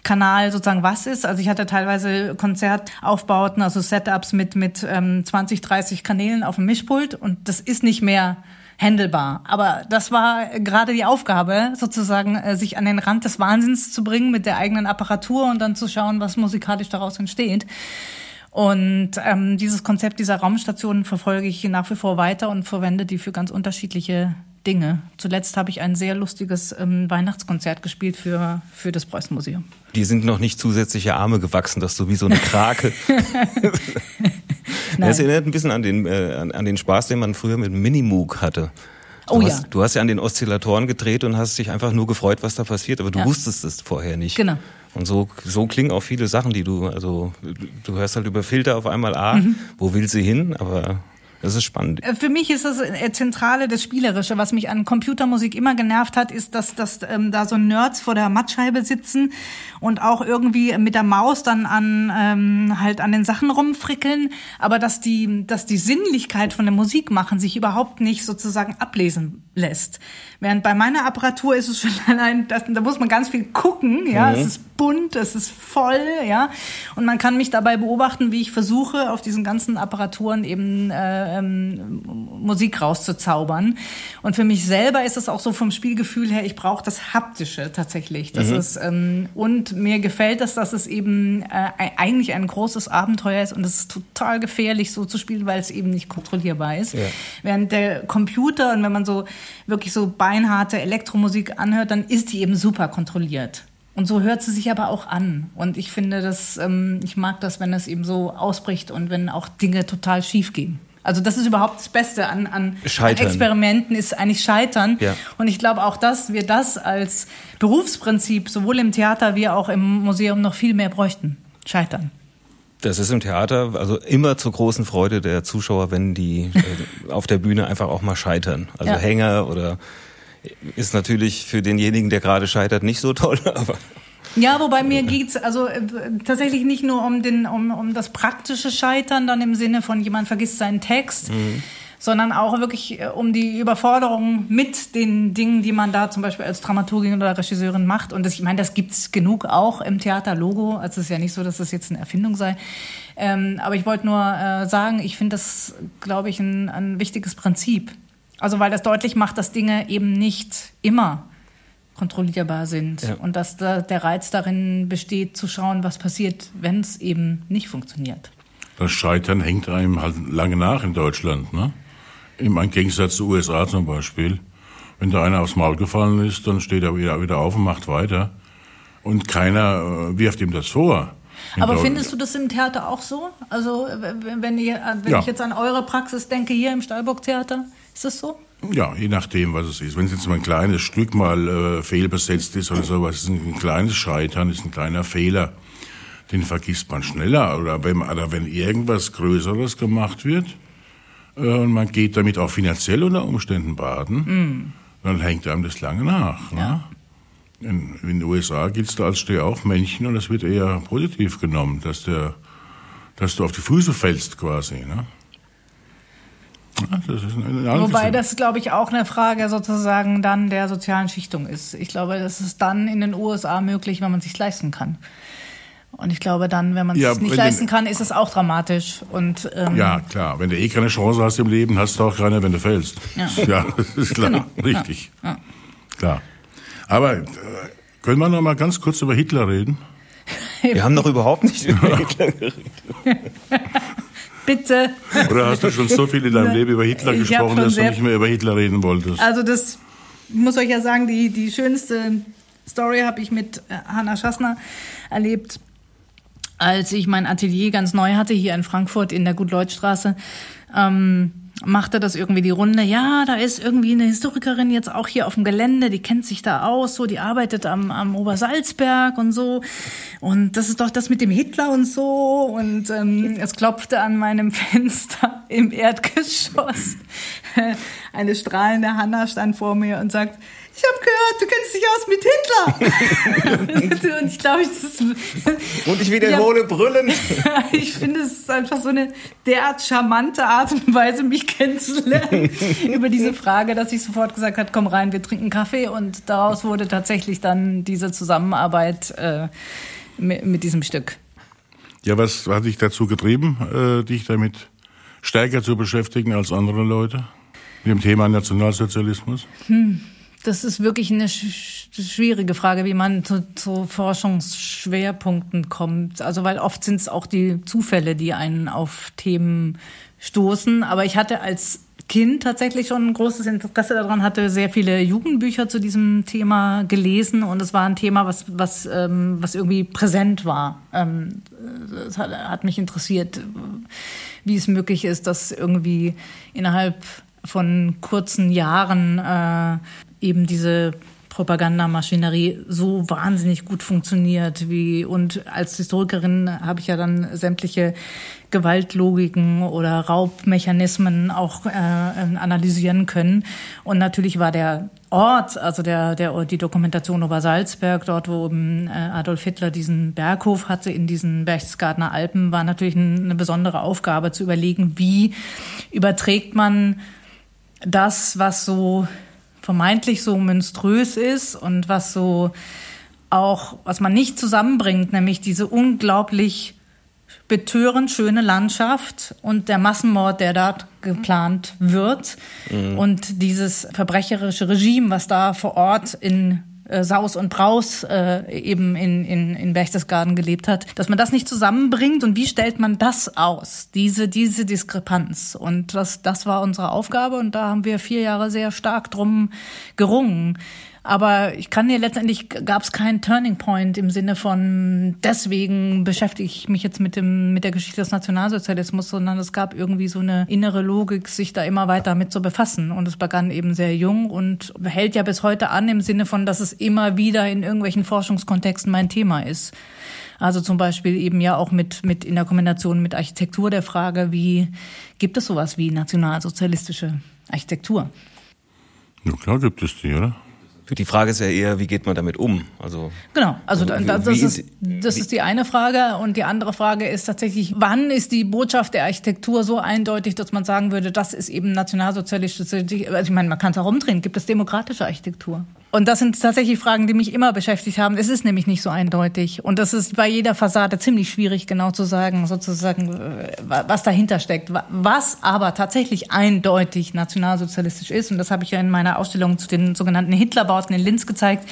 Kanal sozusagen was ist. Also ich hatte teilweise Konzertaufbauten, also Setups mit, mit ähm, 20, 30 Kanälen auf dem Mischpult und das ist nicht mehr händelbar. Aber das war gerade die Aufgabe, sozusagen äh, sich an den Rand des Wahnsinns zu bringen mit der eigenen Apparatur und dann zu schauen, was musikalisch daraus entsteht. Und ähm, dieses Konzept dieser Raumstationen verfolge ich nach wie vor weiter und verwende die für ganz unterschiedliche Dinge. Zuletzt habe ich ein sehr lustiges ähm, Weihnachtskonzert gespielt für, für das Preußen-Museum. die sind noch nicht zusätzliche Arme gewachsen, dass du wie so eine Krake. Das erinnert ein bisschen an den, äh, an, an den Spaß, den man früher mit Minimoog hatte. Du Oh hast, ja. Du hast ja an den Oszillatoren gedreht und hast dich einfach nur gefreut, was da passiert, aber du Ja. wusstest es vorher nicht. Genau. Und so, so klingen auch viele Sachen, die du, also du hörst halt über Filter auf einmal, ah, Mhm. wo will sie hin? Aber das ist spannend. Äh, Für mich ist das äh, Zentrale, das Spielerische. Was mich an Computermusik immer genervt hat, ist, dass, dass ähm, da so Nerds vor der Mattscheibe sitzen und auch irgendwie mit der Maus dann an ähm, halt an den Sachen rumfrickeln, aber dass die, dass die Sinnlichkeit von der Musik machen sich überhaupt nicht sozusagen ablesen lässt. Während bei meiner Apparatur ist es schon allein, das, da muss man ganz viel gucken, ja, es ist bunt, es ist voll, ja. Und man kann mich dabei beobachten, wie ich versuche, auf diesen ganzen Apparaturen eben äh, ähm, Musik rauszuzaubern. Und für mich selber ist es auch so vom Spielgefühl her, ich brauche das Haptische tatsächlich. Das mhm. ist, ähm, und mir gefällt es, dass es eben äh, eigentlich ein großes Abenteuer ist und es ist total gefährlich, so zu spielen, weil es eben nicht kontrollierbar ist. Ja. Während der Computer und wenn man so wirklich so beinharte Elektromusik anhört, dann ist die eben super kontrolliert. Und so hört sie sich aber auch an. Und ich finde das, ähm, ich mag das, wenn es eben so ausbricht und wenn auch Dinge total schief gehen. Also das ist überhaupt das Beste an, an, an Experimenten, ist eigentlich Scheitern. Ja. Und ich glaube auch, dass wir das als Berufsprinzip sowohl im Theater wie auch im Museum noch viel mehr bräuchten. Scheitern. Das ist im Theater also immer zur großen Freude der Zuschauer, wenn die äh, auf der Bühne einfach auch mal scheitern. Also ja. Hänger oder ist natürlich für denjenigen, der gerade scheitert, nicht so toll, aber ja, wobei mir geht's also äh, tatsächlich nicht nur um, den, um, um das praktische Scheitern, dann im Sinne von jemand vergisst seinen Text, mhm. sondern auch wirklich äh, um die Überforderung mit den Dingen, die man da zum Beispiel als Dramaturgin oder Regisseurin macht. Und das, ich meine, das gibt's genug auch im Theaterlogo. Also es ist ja nicht so, dass das jetzt eine Erfindung sei. Ähm, aber ich wollte nur äh, sagen, ich finde das, glaube ich, ein, ein wichtiges Prinzip. Also weil das deutlich macht, dass Dinge eben nicht immer kontrollierbar sind ja. und dass da der Reiz darin besteht, zu schauen, was passiert, wenn es eben nicht funktioniert. Das Scheitern hängt einem halt lange nach in Deutschland, ne? Im Gegensatz zu USA zum Beispiel. Wenn da einer aufs Maul gefallen ist, dann steht er wieder, wieder auf und macht weiter. Und keiner äh, wirft ihm das vor. Aber findest du das im Theater auch so? Also wenn, ihr, wenn ja. ich jetzt an eure Praxis denke hier im Stahlburg Theater, ist das so? Ja, je nachdem, was es ist. Wenn es jetzt mal ein kleines Stück mal äh, fehlbesetzt ist oder sowas, ist ein, ein kleines Scheitern, ist ein kleiner Fehler. Den vergisst man schneller. Oder wenn, oder wenn irgendwas Größeres gemacht wird äh, und man geht damit auch finanziell unter Umständen baden, mm. dann hängt einem das lange nach. Ne? Ja. In, in, den USA gilt's da als Stehaufmännchen und das wird eher positiv genommen, dass, der, dass du auf die Füße fällst quasi. Ne? Das Wobei das, glaube ich, auch eine Frage sozusagen dann der sozialen Schichtung ist. Ich glaube, das ist dann in den USA möglich, wenn man es sich leisten kann. Und ich glaube dann, wenn man es ja, nicht leisten kann, ist es auch dramatisch. Und, ähm, ja, klar. Wenn du eh keine Chance hast im Leben, hast du auch keine, wenn du fällst. Ja, ja das ist klar. Genau. Richtig. Ja. Ja. Klar. Aber äh, können wir noch mal ganz kurz über Hitler reden? Wir haben noch überhaupt nicht über Hitler geredet. Bitte. Oder hast du schon so viel in deinem Leben über Hitler gesprochen, dass du nicht mehr über Hitler reden wolltest? Also das ich muss euch ja sagen, die, die schönste Story habe ich mit äh, Hanna Schassner erlebt, als ich mein Atelier ganz neu hatte hier in Frankfurt in der Gut-Leut-Straße. Ähm, machte das irgendwie die Runde. Ja, da ist irgendwie eine Historikerin jetzt auch hier auf dem Gelände, die kennt sich da aus, so, die arbeitet am, am Obersalzberg und so. Und das ist doch das mit dem Hitler und so. Und ähm, es klopfte an meinem Fenster im Erdgeschoss. Eine strahlende Hanna stand vor mir und sagt, ich habe gehört, du kennst dich aus mit Hitler. und ich glaube, das ist, Und ich wiederhole ja, brüllend. ich finde, es ist einfach so eine derart charmante Art und Weise, mich kennenzulernen über diese Frage, dass ich sofort gesagt habe, komm rein, wir trinken Kaffee. Und daraus wurde tatsächlich dann diese Zusammenarbeit äh, mit, mit, diesem Stück. Ja, was hat dich dazu getrieben, äh, dich damit stärker zu beschäftigen als andere Leute? Mit dem Thema Nationalsozialismus? Hm. Das ist wirklich eine sch schwierige Frage, wie man zu, zu, Forschungsschwerpunkten kommt. Also weil oft sind es auch die Zufälle, die einen auf Themen stoßen. Aber ich hatte als Kind tatsächlich schon ein großes Interesse daran, hatte sehr viele Jugendbücher zu diesem Thema gelesen und es war ein Thema, was, was, ähm, was irgendwie präsent war. Ähm, es hat, hat mich interessiert, wie es möglich ist, dass irgendwie innerhalb von kurzen Jahren äh, eben diese Propagandamaschinerie so wahnsinnig gut funktioniert wie und als Historikerin habe ich ja dann sämtliche Gewaltlogiken oder Raubmechanismen auch äh, analysieren können. Und natürlich war der Ort, also der, der die Dokumentation über Salzberg, dort wo eben, äh, Adolf Hitler diesen Berghof hatte in diesen Berchtesgadener Alpen, war natürlich eine besondere Aufgabe zu überlegen, wie überträgt man das, was so vermeintlich so monströs ist und was so auch, was man nicht zusammenbringt, nämlich diese unglaublich betörend schöne Landschaft und der Massenmord, der dort geplant wird mhm. und dieses verbrecherische Regime, was da vor Ort in äh, Saus und Braus äh, eben in, in, in Berchtesgaden gelebt hat, dass man das nicht zusammenbringt und wie stellt man das aus, diese, diese Diskrepanz. Und das, das war unsere Aufgabe und da haben wir vier Jahre sehr stark drum gerungen. Aber ich kann dir letztendlich gab es keinen Turning Point im Sinne von deswegen beschäftige ich mich jetzt mit dem mit der Geschichte des Nationalsozialismus, sondern es gab irgendwie so eine innere Logik, sich da immer weiter mit zu befassen. Und es begann eben sehr jung und hält ja bis heute an im Sinne von, dass es immer wieder in irgendwelchen Forschungskontexten mein Thema ist. Also zum Beispiel eben ja auch mit, mit in der Kombination mit Architektur der Frage, wie gibt es sowas wie nationalsozialistische Architektur? Ja, klar gibt es die, oder? Die Frage ist ja eher, wie geht man damit um? Also genau, also, also das, das, ist, das ist die eine Frage und die andere Frage ist tatsächlich, wann ist die Botschaft der Architektur so eindeutig, dass man sagen würde, das ist eben nationalsozialistische, also ich meine, man kann es auch umdrehen, gibt es demokratische Architektur? Und das sind tatsächlich Fragen, die mich immer beschäftigt haben. Es ist nämlich nicht so eindeutig. Und das ist bei jeder Fassade ziemlich schwierig, genau zu sagen, sozusagen, was dahinter steckt. Was aber tatsächlich eindeutig nationalsozialistisch ist, und das habe ich ja in meiner Ausstellung zu den sogenannten Hitlerbauten in Linz gezeigt,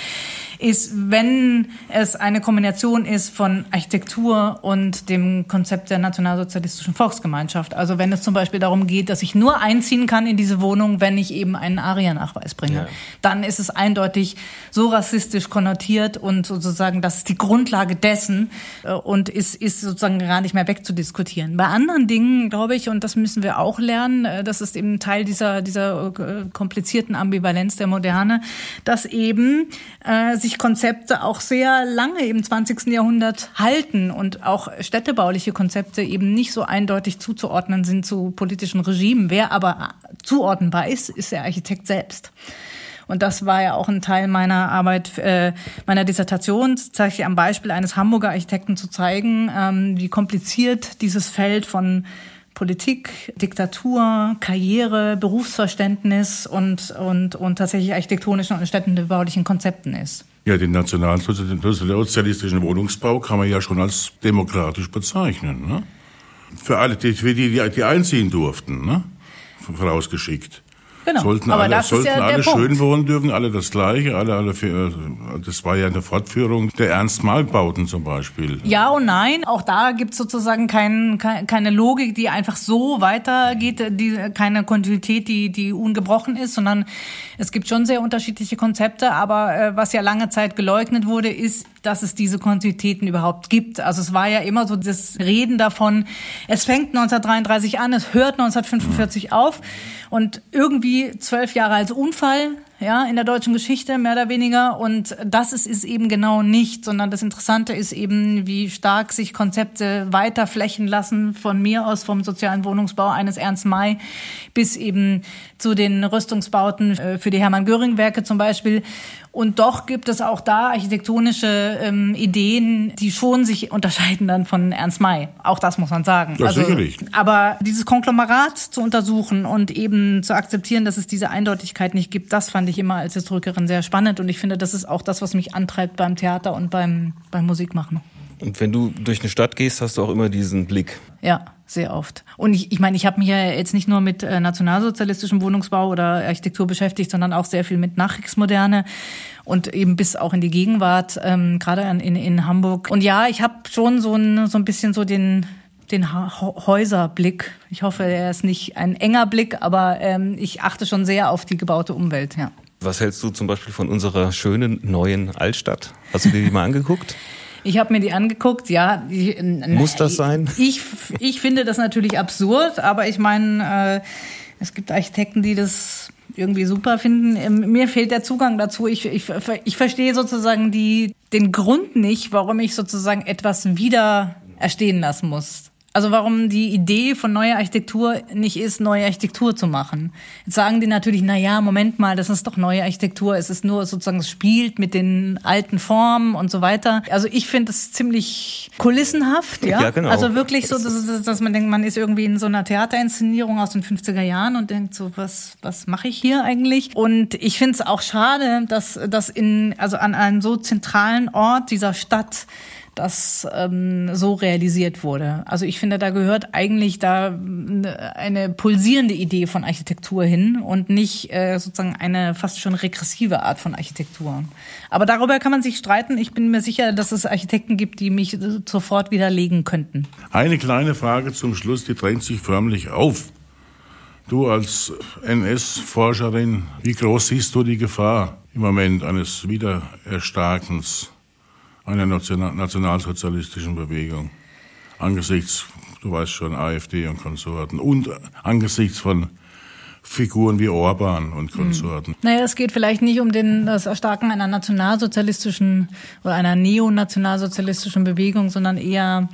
ist, wenn es eine Kombination ist von Architektur und dem Konzept der nationalsozialistischen Volksgemeinschaft. Also wenn es zum Beispiel darum geht, dass ich nur einziehen kann in diese Wohnung, wenn ich eben einen ARIA-Nachweis bringe, ja. dann ist es eindeutig so rassistisch konnotiert und sozusagen das ist die Grundlage dessen äh, und ist, ist sozusagen gar nicht mehr wegzudiskutieren. Bei anderen Dingen, glaube ich, und das müssen wir auch lernen, äh, das ist eben Teil dieser, dieser äh, komplizierten Ambivalenz der Moderne, dass eben äh, sich sich Konzepte auch sehr lange im 20. Jahrhundert halten und auch städtebauliche Konzepte eben nicht so eindeutig zuzuordnen sind zu politischen Regimen. Wer aber zuordnenbar ist, ist der Architekt selbst. Und das war ja auch ein Teil meiner Arbeit, äh, meiner Dissertation, zeige ich am Beispiel eines Hamburger Architekten zu zeigen, ähm, wie kompliziert dieses Feld von Politik, Diktatur, Karriere, Berufsverständnis und, und, und tatsächlich architektonischen und städtebaulichen Konzepten ist. Ja, den nationalsozialistischen Wohnungsbau kann man ja schon als demokratisch bezeichnen. Ne? Für alle, die, die, die einziehen durften, ne? vorausgeschickt. Genau. Sollten aber alle, das sollten ja alle schön wohnen dürfen, alle das Gleiche, alle, alle, für, das war ja eine Fortführung der Ernst-Mal-Bauten zum Beispiel. Ja und nein, auch da gibt's sozusagen kein, keine Logik, die einfach so weitergeht, die, keine Kontinuität, die, die ungebrochen ist, sondern es gibt schon sehr unterschiedliche Konzepte, aber äh, was ja lange Zeit geleugnet wurde, ist, dass es diese Kontinuitäten überhaupt gibt. Also es war ja immer so das Reden davon, es fängt 1933 an, es hört 1945 auf und irgendwie zwölf Jahre als Unfall, ja, in der deutschen Geschichte, mehr oder weniger. Und das ist es eben genau nicht, sondern das Interessante ist eben, wie stark sich Konzepte weiter flächen lassen, von mir aus vom sozialen Wohnungsbau eines Ernst May bis eben zu den Rüstungsbauten äh, für die Hermann-Göring-Werke zum Beispiel. Und doch gibt es auch da architektonische ähm, Ideen, die schon sich unterscheiden dann von Ernst May. Auch das muss man sagen. Ja, also, sicherlich. Aber dieses Konglomerat zu untersuchen und eben zu akzeptieren, dass es diese Eindeutigkeit nicht gibt, das fand ich immer als Historikerin sehr spannend. Und ich finde, das ist auch das, was mich antreibt beim Theater und beim, beim Musikmachen. Und wenn du durch eine Stadt gehst, hast du auch immer diesen Blick. Ja, sehr oft. Und ich, ich meine, ich habe mich ja jetzt nicht nur mit äh, nationalsozialistischem Wohnungsbau oder Architektur beschäftigt, sondern auch sehr viel mit Nachkriegsmoderne und eben bis auch in die Gegenwart, ähm, gerade in, in Hamburg. Und ja, ich habe schon so ein, so ein bisschen so den den Häuserblick. Ich hoffe, er ist nicht ein enger Blick, aber ähm, ich achte schon sehr auf die gebaute Umwelt, ja. Was hältst du zum Beispiel von unserer schönen neuen Altstadt? Hast du dir die mal angeguckt? Ich habe mir die angeguckt, ja. Ich, Muss das sein? Ich, ich finde das natürlich absurd, aber ich meine, äh, es gibt Architekten, die das irgendwie super finden. Ähm, mir fehlt der Zugang dazu. Ich, ich, ich verstehe sozusagen die, den Grund nicht, warum ich sozusagen etwas wieder erstehen lassen muss. Also warum die Idee von neuer Architektur nicht ist, neue Architektur zu machen. Jetzt sagen die natürlich, na ja, Moment mal, das ist doch neue Architektur. Es ist nur sozusagen, es spielt mit den alten Formen und so weiter. Also ich finde es ziemlich kulissenhaft, ja. ja genau. Also wirklich so, dass, dass man denkt, man ist irgendwie in so einer Theaterinszenierung aus den 50er Jahren und denkt so, was, was mache ich hier eigentlich? Und ich finde es auch schade, dass, dass in, also an einem so zentralen Ort dieser Stadt das ähm, so realisiert wurde. Also ich finde, da gehört eigentlich da eine pulsierende Idee von Architektur hin und nicht äh, sozusagen eine fast schon regressive Art von Architektur. Aber darüber kann man sich streiten. Ich bin mir sicher, dass es Architekten gibt, die mich sofort widerlegen könnten. Eine kleine Frage zum Schluss, die drängt sich förmlich auf. Du als NS-Forscherin, wie groß siehst du die Gefahr im Moment eines Wiedererstarkens einer nationalsozialistischen Bewegung. Angesichts, du weißt schon, AfD und Konsorten und angesichts von Figuren wie Orban und Konsorten. Hm. Naja, es geht vielleicht nicht um den, das Erstarken einer nationalsozialistischen oder einer neonationalsozialistischen Bewegung, sondern eher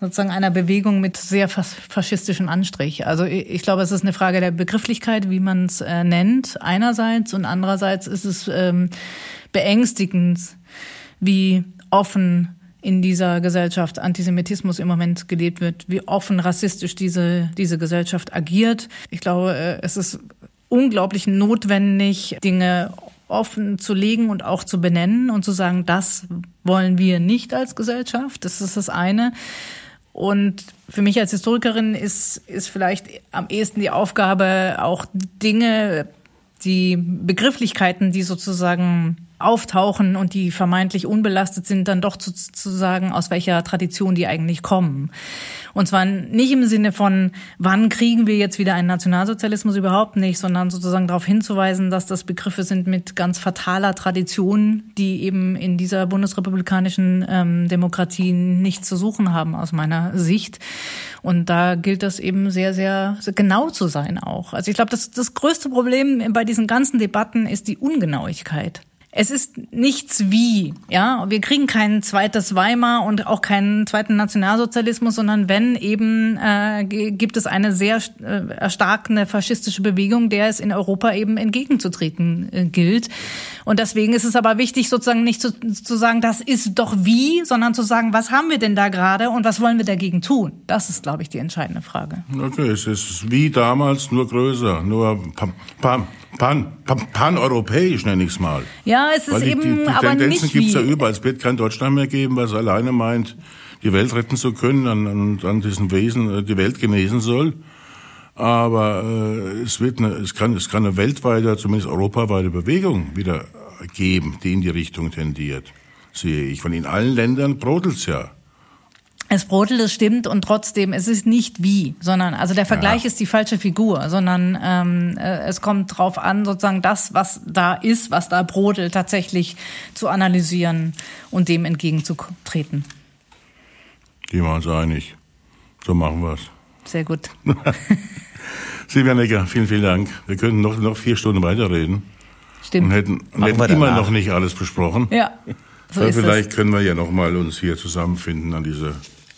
sozusagen einer Bewegung mit sehr faschistischem Anstrich. Also ich glaube, es ist eine Frage der Begrifflichkeit, wie man es äh, nennt, einerseits und andererseits ist es ähm, beängstigend, wie offen in dieser Gesellschaft Antisemitismus im Moment gelebt wird, wie offen rassistisch diese, diese Gesellschaft agiert. Ich glaube, äh, es ist unglaublich notwendig, Dinge offen zu legen und auch zu benennen und zu sagen, das wollen wir nicht als Gesellschaft. Das ist das eine. Und für mich als Historikerin ist, ist vielleicht am ehesten die Aufgabe, auch Dinge, die Begrifflichkeiten, die sozusagen auftauchen und die vermeintlich unbelastet sind, dann doch zu, zu sagen, aus welcher Tradition die eigentlich kommen. Und zwar nicht im Sinne von, wann kriegen wir jetzt wieder einen Nationalsozialismus überhaupt nicht, sondern sozusagen darauf hinzuweisen, dass das Begriffe sind mit ganz fataler Tradition, die eben in dieser bundesrepublikanischen ähm, Demokratie nichts zu suchen haben aus meiner Sicht. Und da gilt das eben sehr, sehr, genau zu sein auch. Also ich glaube, das, das größte Problem bei diesen ganzen Debatten ist die Ungenauigkeit es ist nichts wie, ja. Wir kriegen kein zweites Weimar und auch keinen zweiten Nationalsozialismus, sondern wenn eben äh, gibt es eine sehr äh, erstarkende faschistische Bewegung, der es in Europa eben entgegenzutreten äh, gilt. Und deswegen ist es aber wichtig, sozusagen nicht zu, zu sagen, das ist doch wie, sondern zu sagen, was haben wir denn da gerade und was wollen wir dagegen tun? Das ist, glaube ich, die entscheidende Frage. Okay, es ist wie damals, nur größer, nur pam, pam, pan, pan, pan-europäisch nenne ich es mal. Ja, es ist Weil eben die, die aber Tendenzen gibt es ja überall. Es wird kein Deutschland mehr geben, was alleine meint, die Welt retten zu können, an, an, an diesem Wesen äh, die Welt genesen soll. Aber äh, es wird eine, es kann, es kann eine weltweite, zumindest europaweite Bewegung wieder geben, die in die Richtung tendiert, sehe ich. Von in allen Ländern brodelt's ja. Es brodelt, es stimmt und trotzdem, es ist nicht wie, sondern, also der Vergleich ja. ist die falsche Figur, sondern ähm, äh, es kommt drauf an, sozusagen das, was da ist, was da brodelt, tatsächlich zu analysieren und dem entgegenzutreten. Die waren uns einig. So machen wir es. Sehr gut. Silvia Necker, vielen, vielen Dank. Wir könnten noch, noch vier Stunden weiterreden. Stimmt. Und hätten, und hätten immer noch nicht alles besprochen. Ja. So vielleicht können wir ja noch mal uns hier zusammenfinden an dieser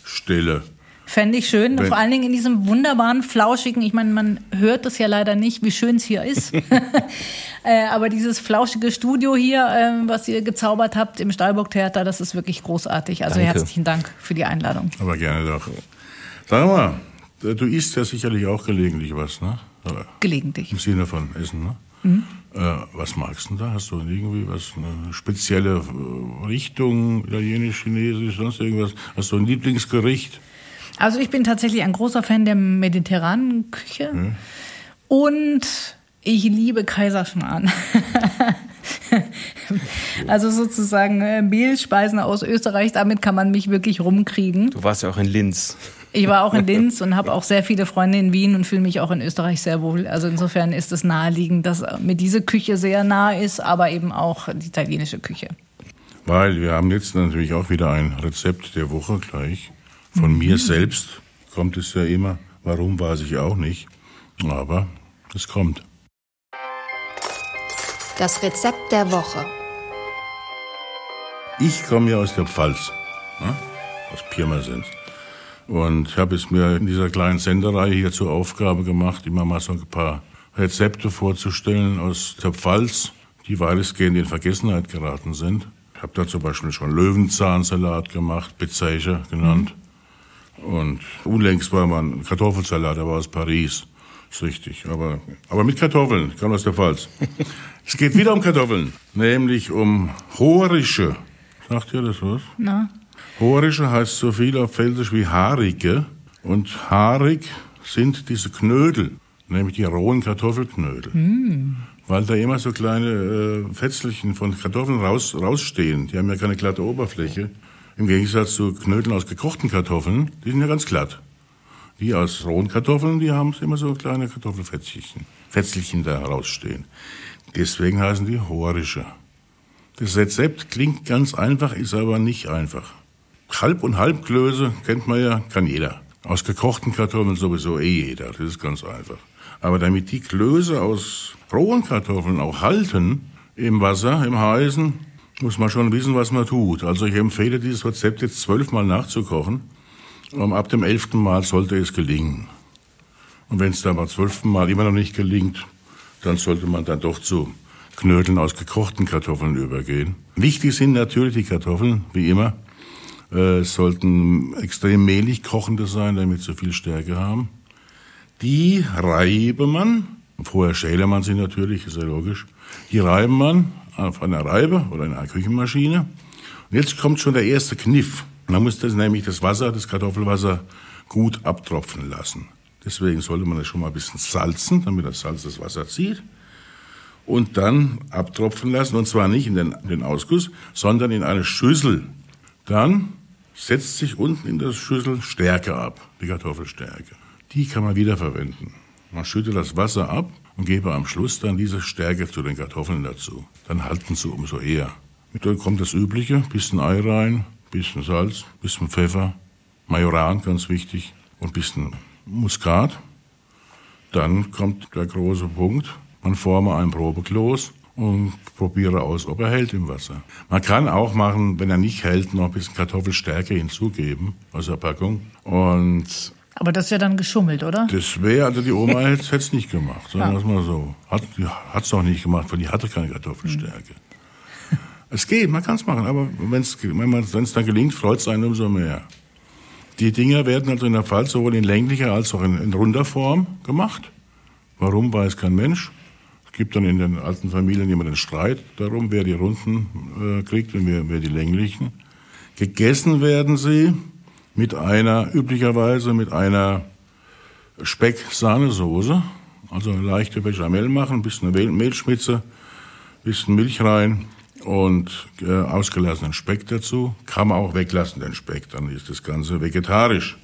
Stelle. Fände ich schön, Wenn vor allen Dingen in diesem wunderbaren, flauschigen, ich meine, man hört es ja leider nicht, wie schön es hier ist. äh, aber dieses flauschige Studio hier, äh, was ihr gezaubert habt im Stahlburg Theater, das ist wirklich großartig. Also Danke. herzlichen Dank für die Einladung. Aber gerne doch. Sag mal, du isst ja sicherlich auch gelegentlich was, ne? Gelegentlich. Im Sinne von Essen, ne? Mhm. Äh, was magst du da? Hast du irgendwie was, eine spezielle äh, Richtung, italienisch, chinesisch, sonst irgendwas? Hast du ein Lieblingsgericht? Also ich bin tatsächlich ein großer Fan der mediterranen Küche. Mhm. Und ich liebe Kaiserschmarrn. also sozusagen äh, Mehlspeisen aus Österreich, damit kann man mich wirklich rumkriegen. Du warst ja auch in Linz. Ich war auch in Linz und habe auch sehr viele Freunde in Wien und fühle mich auch in Österreich sehr wohl. Also insofern ist es naheliegend, dass mir diese Küche sehr nah ist, aber eben auch die italienische Küche. Weil wir haben jetzt natürlich auch wieder ein Rezept der Woche gleich. Von mhm. mir selbst kommt es ja immer. Warum weiß ich auch nicht. Aber es kommt. Das Rezept der Woche. Ich komme ja aus der Pfalz, ne? aus Pirmasens. Und ich habe es mir in dieser kleinen Sendereihe hier zur Aufgabe gemacht, immer mal so ein paar Rezepte vorzustellen aus der Pfalz, die weitestgehend in Vergessenheit geraten sind. Ich habe da zum Beispiel schon Löwenzahnsalat gemacht, Bezeicher genannt. Mhm. Und unlängst war mal ein Kartoffelsalat, der war aus Paris. Ist richtig, aber, aber mit Kartoffeln, kann aus der Pfalz. es geht wieder um Kartoffeln, nämlich um Horische. Sagt ihr das was? Na? Horische heißt so viel auf Pfälzisch wie haarige. Und haarig sind diese Knödel, nämlich die rohen Kartoffelknödel. Mm. Weil da immer so kleine äh, Fetzelchen von Kartoffeln raus, rausstehen. Die haben ja keine glatte Oberfläche. Im Gegensatz zu Knödeln aus gekochten Kartoffeln, die sind ja ganz glatt. Die aus rohen Kartoffeln, die haben immer so kleine Kartoffelfetzelchen Fetzelchen da rausstehen. Deswegen heißen die Horische. Das Rezept klingt ganz einfach, ist aber nicht einfach. Halb- und Halbklöße kennt man ja, kann jeder. Aus gekochten Kartoffeln sowieso eh jeder, das ist ganz einfach. Aber damit die Klöße aus rohen Kartoffeln auch halten im Wasser, im Heißen, muss man schon wissen, was man tut. Also ich empfehle dieses Rezept jetzt zwölfmal nachzukochen. Und ab dem elften Mal sollte es gelingen. Und wenn es dann beim zwölften Mal immer noch nicht gelingt, dann sollte man dann doch zu Knödeln aus gekochten Kartoffeln übergehen. Wichtig sind natürlich die Kartoffeln, wie immer. Äh, sollten extrem mehlig kochende sein, damit sie viel Stärke haben. Die reibe man, vorher schäle man sie natürlich, ist ja logisch. Die reiben man auf einer Reibe oder in einer Küchenmaschine. Und jetzt kommt schon der erste Kniff. Man muss das nämlich das Wasser, das Kartoffelwasser, gut abtropfen lassen. Deswegen sollte man das schon mal ein bisschen salzen, damit das Salz das Wasser zieht. Und dann abtropfen lassen, und zwar nicht in den, in den Ausguss, sondern in eine Schüssel. Dann setzt sich unten in der Schüssel Stärke ab, die Kartoffelstärke. Die kann man wiederverwenden. Man schüttet das Wasser ab und gebe am Schluss dann diese Stärke zu den Kartoffeln dazu. Dann halten sie umso eher. Mit dann kommt das Übliche, bisschen Ei rein, bisschen Salz, bisschen Pfeffer, Majoran, ganz wichtig, und bisschen Muskat. Dann kommt der große Punkt. Man forme ein Probekloß und probiere aus, ob er hält im Wasser. Man kann auch machen, wenn er nicht hält, noch ein bisschen Kartoffelstärke hinzugeben aus der Packung. Und aber das ist ja dann geschummelt, oder? Das wäre, also die Oma hätte es nicht gemacht, sagen wir ja. mal so. Hat es auch nicht gemacht, weil die hatte keine Kartoffelstärke. Hm. Es geht, man kann es machen, aber wenn's, wenn es dann gelingt, freut es einen umso mehr. Die Dinger werden also in der Pfalz sowohl in länglicher als auch in, in runder Form gemacht. Warum, weiß kein Mensch. Es gibt dann in den alten Familien immer den Streit darum, wer die Runden äh, kriegt und wer, wer die länglichen. Gegessen werden sie mit einer, üblicherweise mit einer Speck-Sahnesoße. Also eine leichte Bechamel machen, ein bisschen Mehlschmitze, ein bisschen Milch rein und äh, ausgelassenen Speck dazu. Kann man auch weglassen, den Speck, dann ist das Ganze vegetarisch.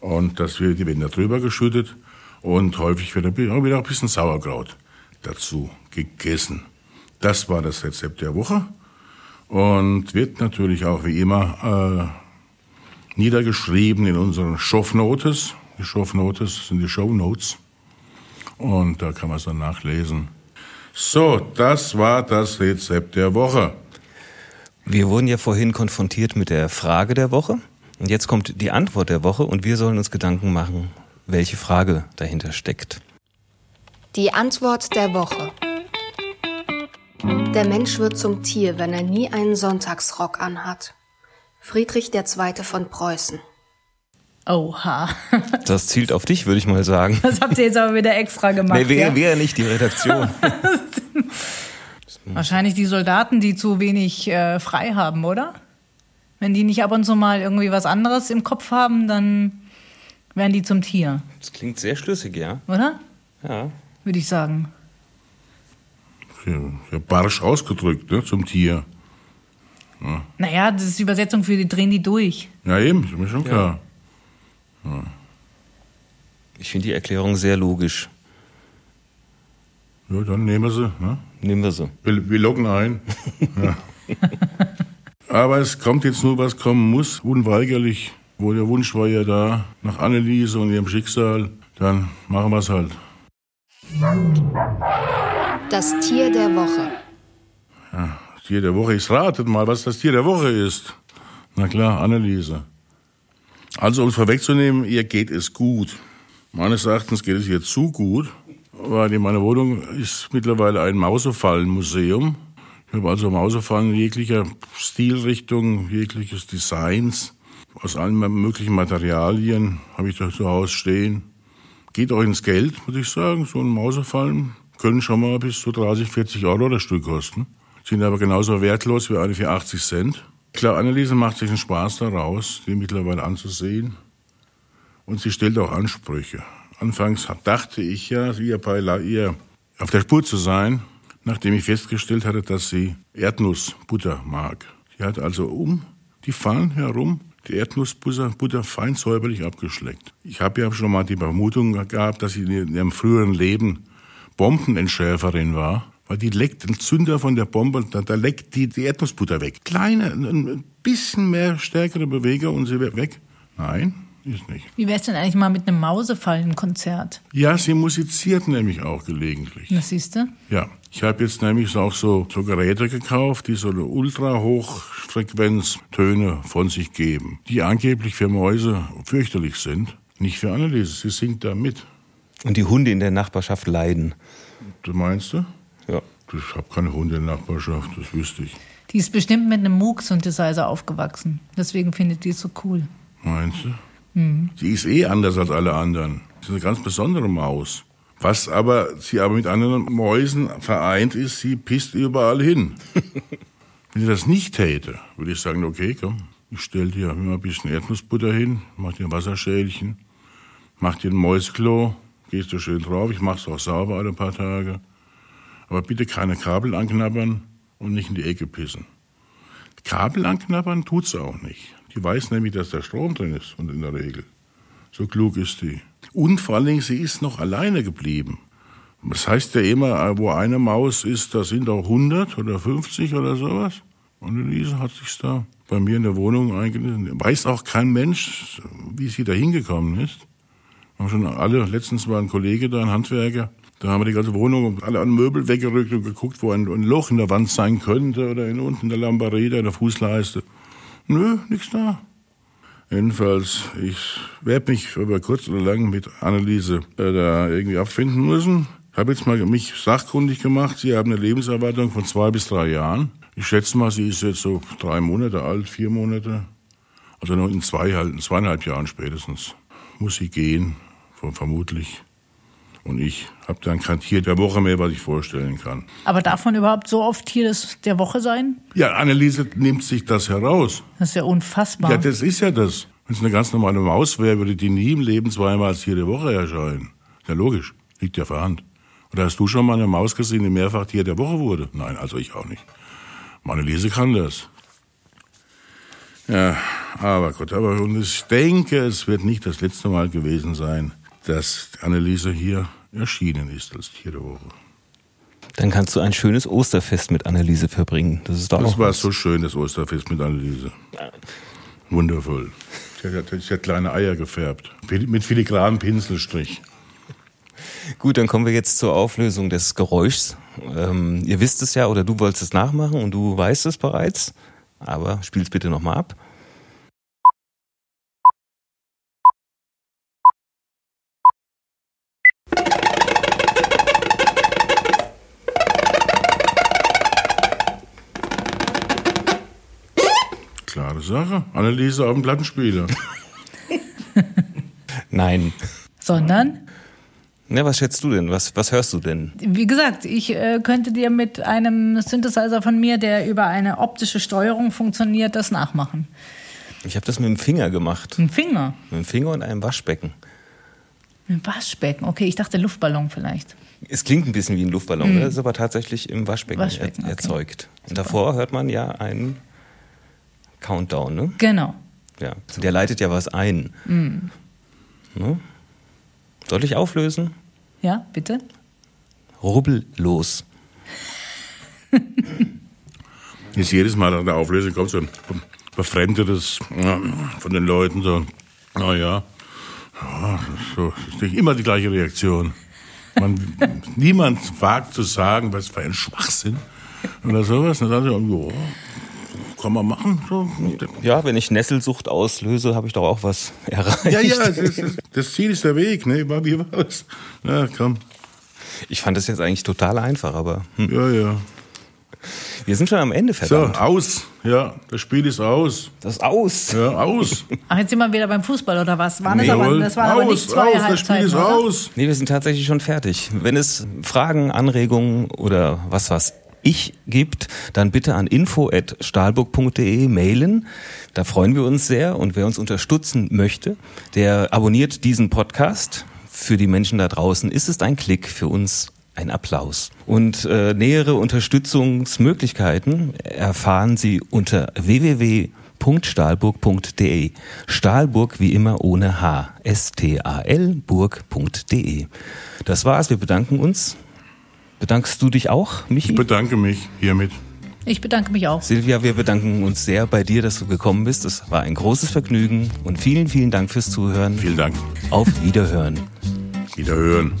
Und das wird, die werden da drüber geschüttet und häufig wird auch wieder ein bisschen Sauerkraut dazu gegessen. Das war das Rezept der Woche und wird natürlich auch wie immer äh, niedergeschrieben in unseren Shownotes. Die Shownotes sind die Shownotes und da kann man es dann nachlesen. So, das war das Rezept der Woche. Wir wurden ja vorhin konfrontiert mit der Frage der Woche. Und jetzt kommt die Antwort der Woche und wir sollen uns Gedanken machen, welche Frage dahinter steckt. Die Antwort der Woche. Der Mensch wird zum Tier, wenn er nie einen Sonntagsrock anhat. Friedrich II. von Preußen. Oha. Das zielt auf dich, würde ich mal sagen. Das habt ihr jetzt aber wieder extra gemacht. Nee, wir, ja? wir nicht die Redaktion. Wahrscheinlich die Soldaten, die zu wenig äh, frei haben, oder? Wenn die nicht ab und zu mal irgendwie was anderes im Kopf haben, dann werden die zum Tier. Das klingt sehr schlüssig, ja. Oder? Ja. Würde ich sagen. Ja, barsch ausgedrückt, ne, zum Tier. Ja. Naja, das ist die Übersetzung für die drehen die durch. Ja, eben, ist mir schon klar. Ja. Ich finde die Erklärung sehr logisch. Ja, dann nehmen wir sie. Ne? Nehmen wir sie. Wir, wir loggen ein. ja. Aber es kommt jetzt nur, was kommen muss, unweigerlich. Wo der Wunsch war ja da, nach Anneliese und ihrem Schicksal, dann machen wir es halt. Das Tier der Woche. Ja, das Tier der Woche. Ich ratet mal, was das Tier der Woche ist. Na klar, Anneliese. Also um es vorwegzunehmen, ihr geht es gut. Meines Erachtens geht es ihr zu gut, weil in meiner Wohnung ist mittlerweile ein Mausefallenmuseum. Ich habe also Mausefallen jeglicher Stilrichtung, jegliches Designs, aus allen möglichen Materialien habe ich da zu Hause stehen. Geht auch ins Geld, muss ich sagen. So ein Mausefallen können schon mal bis zu 30, 40 Euro das Stück kosten. Sind aber genauso wertlos wie eine für 80 Cent. Klar, Anneliese macht sich einen Spaß daraus, die mittlerweile anzusehen. Und sie stellt auch Ansprüche. Anfangs dachte ich ja, ihr, bei ihr auf der Spur zu sein, nachdem ich festgestellt hatte, dass sie Erdnussbutter mag. Sie hat also um die Fallen herum die Erdnussbutter Butter fein säuberlich abgeschleckt. Ich habe ja schon mal die Vermutung gehabt, dass sie in ihrem früheren Leben Bombenentschärferin war weil die leckt den Zünder von der Bombe, da, da leckt die, die Erdnussbutter weg. Kleine, ein bisschen mehr stärkere Beweger und sie wird weg. Nein, ist nicht. Wie wär's denn eigentlich mal mit einem Mausefallenkonzert? Ja, sie musiziert nämlich auch gelegentlich. Das siehst du? Ja. Ich habe jetzt nämlich auch so, so Geräte gekauft, die so eine Ultra-Hochfrequenztöne von sich geben, die angeblich für Mäuse fürchterlich sind. Nicht für Anneliese, sie singt da mit. Und die Hunde in der Nachbarschaft leiden. Du meinst du? Ja. Ich habe keine Hunde in der Nachbarschaft, das wüsste ich. Die ist bestimmt mit einem Moog-Synthesizer aufgewachsen. Deswegen findet die es so cool. Meinst du? Mhm. Sie ist eh anders als alle anderen. Sie ist eine ganz besondere Maus. Was aber sie aber mit anderen Mäusen vereint ist, sie pisst überall hin. Wenn sie das nicht täte, würde ich sagen, okay, komm, ich stelle dir immer ein bisschen Erdnussbutter hin, mach dir ein Wasserschälchen, mach dir ein Mäusklo, gehst du schön drauf, ich mach's auch sauber alle paar Tage. Aber bitte keine Kabel anknabbern und nicht in die Ecke pissen. Kabel anknabbern tut sie auch nicht. Die weiß nämlich, dass da Strom drin ist und in der Regel. So klug ist die. Und vor allen Dingen, sie ist noch alleine geblieben. Das heißt ja immer, wo eine Maus ist, da sind auch 100 oder 50 oder sowas. Und Elise hat sich da bei mir in der Wohnung eingelesen. Weiß auch kein Mensch, wie sie da hingekommen ist. Haben schon alle, letztens war ein Kollege da, ein Handwerker, da haben wir die ganze Wohnung und alle Möbel weggerückt und geguckt, wo ein, ein Loch in der Wand sein könnte oder in, unten der Lambareda, in der Fußleiste. Nö, nichts da. Jedenfalls, ich werde mich über kurz oder lang mit Anneliese äh, da irgendwie abfinden müssen. Ich habe jetzt mal mich sachkundig gemacht. Sie haben eine Lebenserwartung von zwei bis drei Jahren. Ich schätze mal, sie ist jetzt so drei Monate alt, vier Monate. Also noch in zwei, in zweieinhalb Jahren spätestens muss sie gehen, vermutlich. Und ich habe dann kein Tier der Woche mehr, was ich vorstellen kann. Aber darf man überhaupt so oft Tier der Woche sein? Ja, Anneliese nimmt sich das heraus. Das ist ja unfassbar. Ja, das ist ja das. Wenn es eine ganz normale Maus wäre, würde die nie im Leben zweimal als Tier der Woche erscheinen. Ja, logisch. Liegt ja vor Hand. Oder hast du schon mal eine Maus gesehen, die mehrfach Tier der Woche wurde? Nein, also ich auch nicht. Meine Lese kann das. Ja, aber gut, aber und ich denke, es wird nicht das letzte Mal gewesen sein, dass Anneliese hier erschienen ist als Tier der Woche. Dann kannst du ein schönes Osterfest mit Anneliese verbringen. Das ist doch Das war was. so schön, das Osterfest mit Anneliese. Wundervoll. Sie hat, sie hat kleine Eier gefärbt. Mit filigranem Pinselstrich. Gut, dann kommen wir jetzt zur Auflösung des Geräuschs. Ähm, ihr wisst es ja oder du wolltest es nachmachen und du weißt es bereits. Aber spiel's bitte nochmal ab. Sache. Anneliese auf dem Plattenspieler. Nein. Sondern, Na, was schätzt du denn? Was, was hörst du denn? wie gesagt, ich äh, könnte dir mit einem Synthesizer von mir, der über eine optische Steuerung funktioniert, das nachmachen. Ich habe das mit dem Finger gemacht. Ein Finger. Mit dem Finger und einem Waschbecken. Ein Waschbecken. Okay, ich dachte Luftballon vielleicht. Es klingt ein bisschen wie ein Luftballon, das ist aber tatsächlich im Waschbecken, Waschbecken, er, okay. erzeugt. Und davor hört man ja einen Countdown, ne? Genau. Ja. Der leitet ja was ein. Ne? Soll ich auflösen? Ja, bitte? Rubbellos. Ist jedes Mal nach der Auflösung kommt so ein befremdetes von den Leuten so, naja, ja, das ist so, ist nicht immer die gleiche Reaktion. Man, niemand wagt zu sagen, was für ein Schwachsinn oder sowas. Und dann so, oh, kann man machen. So. Ja, wenn ich Nesselsucht auslöse, habe ich doch auch was erreicht. Ja, ja, das, ist, das Ziel ist der Weg. Ne? Wie war das? Na, komm. Ich fand das jetzt eigentlich total einfach, aber hm. Ja, ja. wir sind schon am Ende, So, verdammt. aus. Ja, das Spiel ist aus. Das ist aus. Ja, aus. Ach, jetzt sind wir wieder beim Fußball oder was? Waren das, aber, das waren aber nicht aus, zwei aus, das Spiel ist oder? aus. Nee, wir sind tatsächlich schon fertig. Wenn es Fragen, Anregungen oder was was ich gibt, dann bitte an info@stahlburg.de mailen. Da freuen wir uns sehr und wer uns unterstützen möchte, der abonniert diesen Podcast. Für die Menschen da draußen ist es ein Klick, für uns ein Applaus. Und äh, nähere Unterstützungsmöglichkeiten erfahren Sie unter www.stahlburg.de. Stahlburg wie immer ohne H. S-T-A-L burg.de. Das war's. Wir bedanken uns. Bedankst du dich auch, Michi? Ich bedanke mich hiermit. Ich bedanke mich auch. Silvia, wir bedanken uns sehr bei dir, dass du gekommen bist. Es war ein großes Vergnügen und vielen, vielen Dank fürs Zuhören. Vielen Dank. Auf Wiederhören. Wiederhören.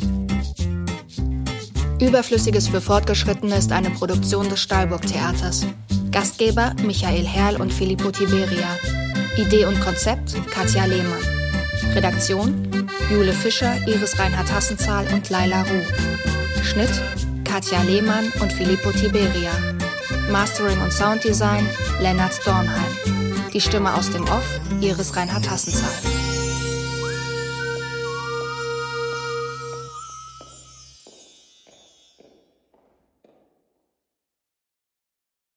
Überflüssiges für Fortgeschrittene ist eine Produktion des Stahlburg Theaters. Gastgeber Michael Herrl und Filippo Tiberia. Idee und Konzept Katja Lehmann. Redaktion Jule Fischer, Iris Reinhard Hassenzahl und Laila Ruh. Schnitt Katja Lehmann und Filippo Tiberia. Mastering und Sounddesign Lennart Dornheim. Die Stimme aus dem Off Iris Reinhard Hassenzahl.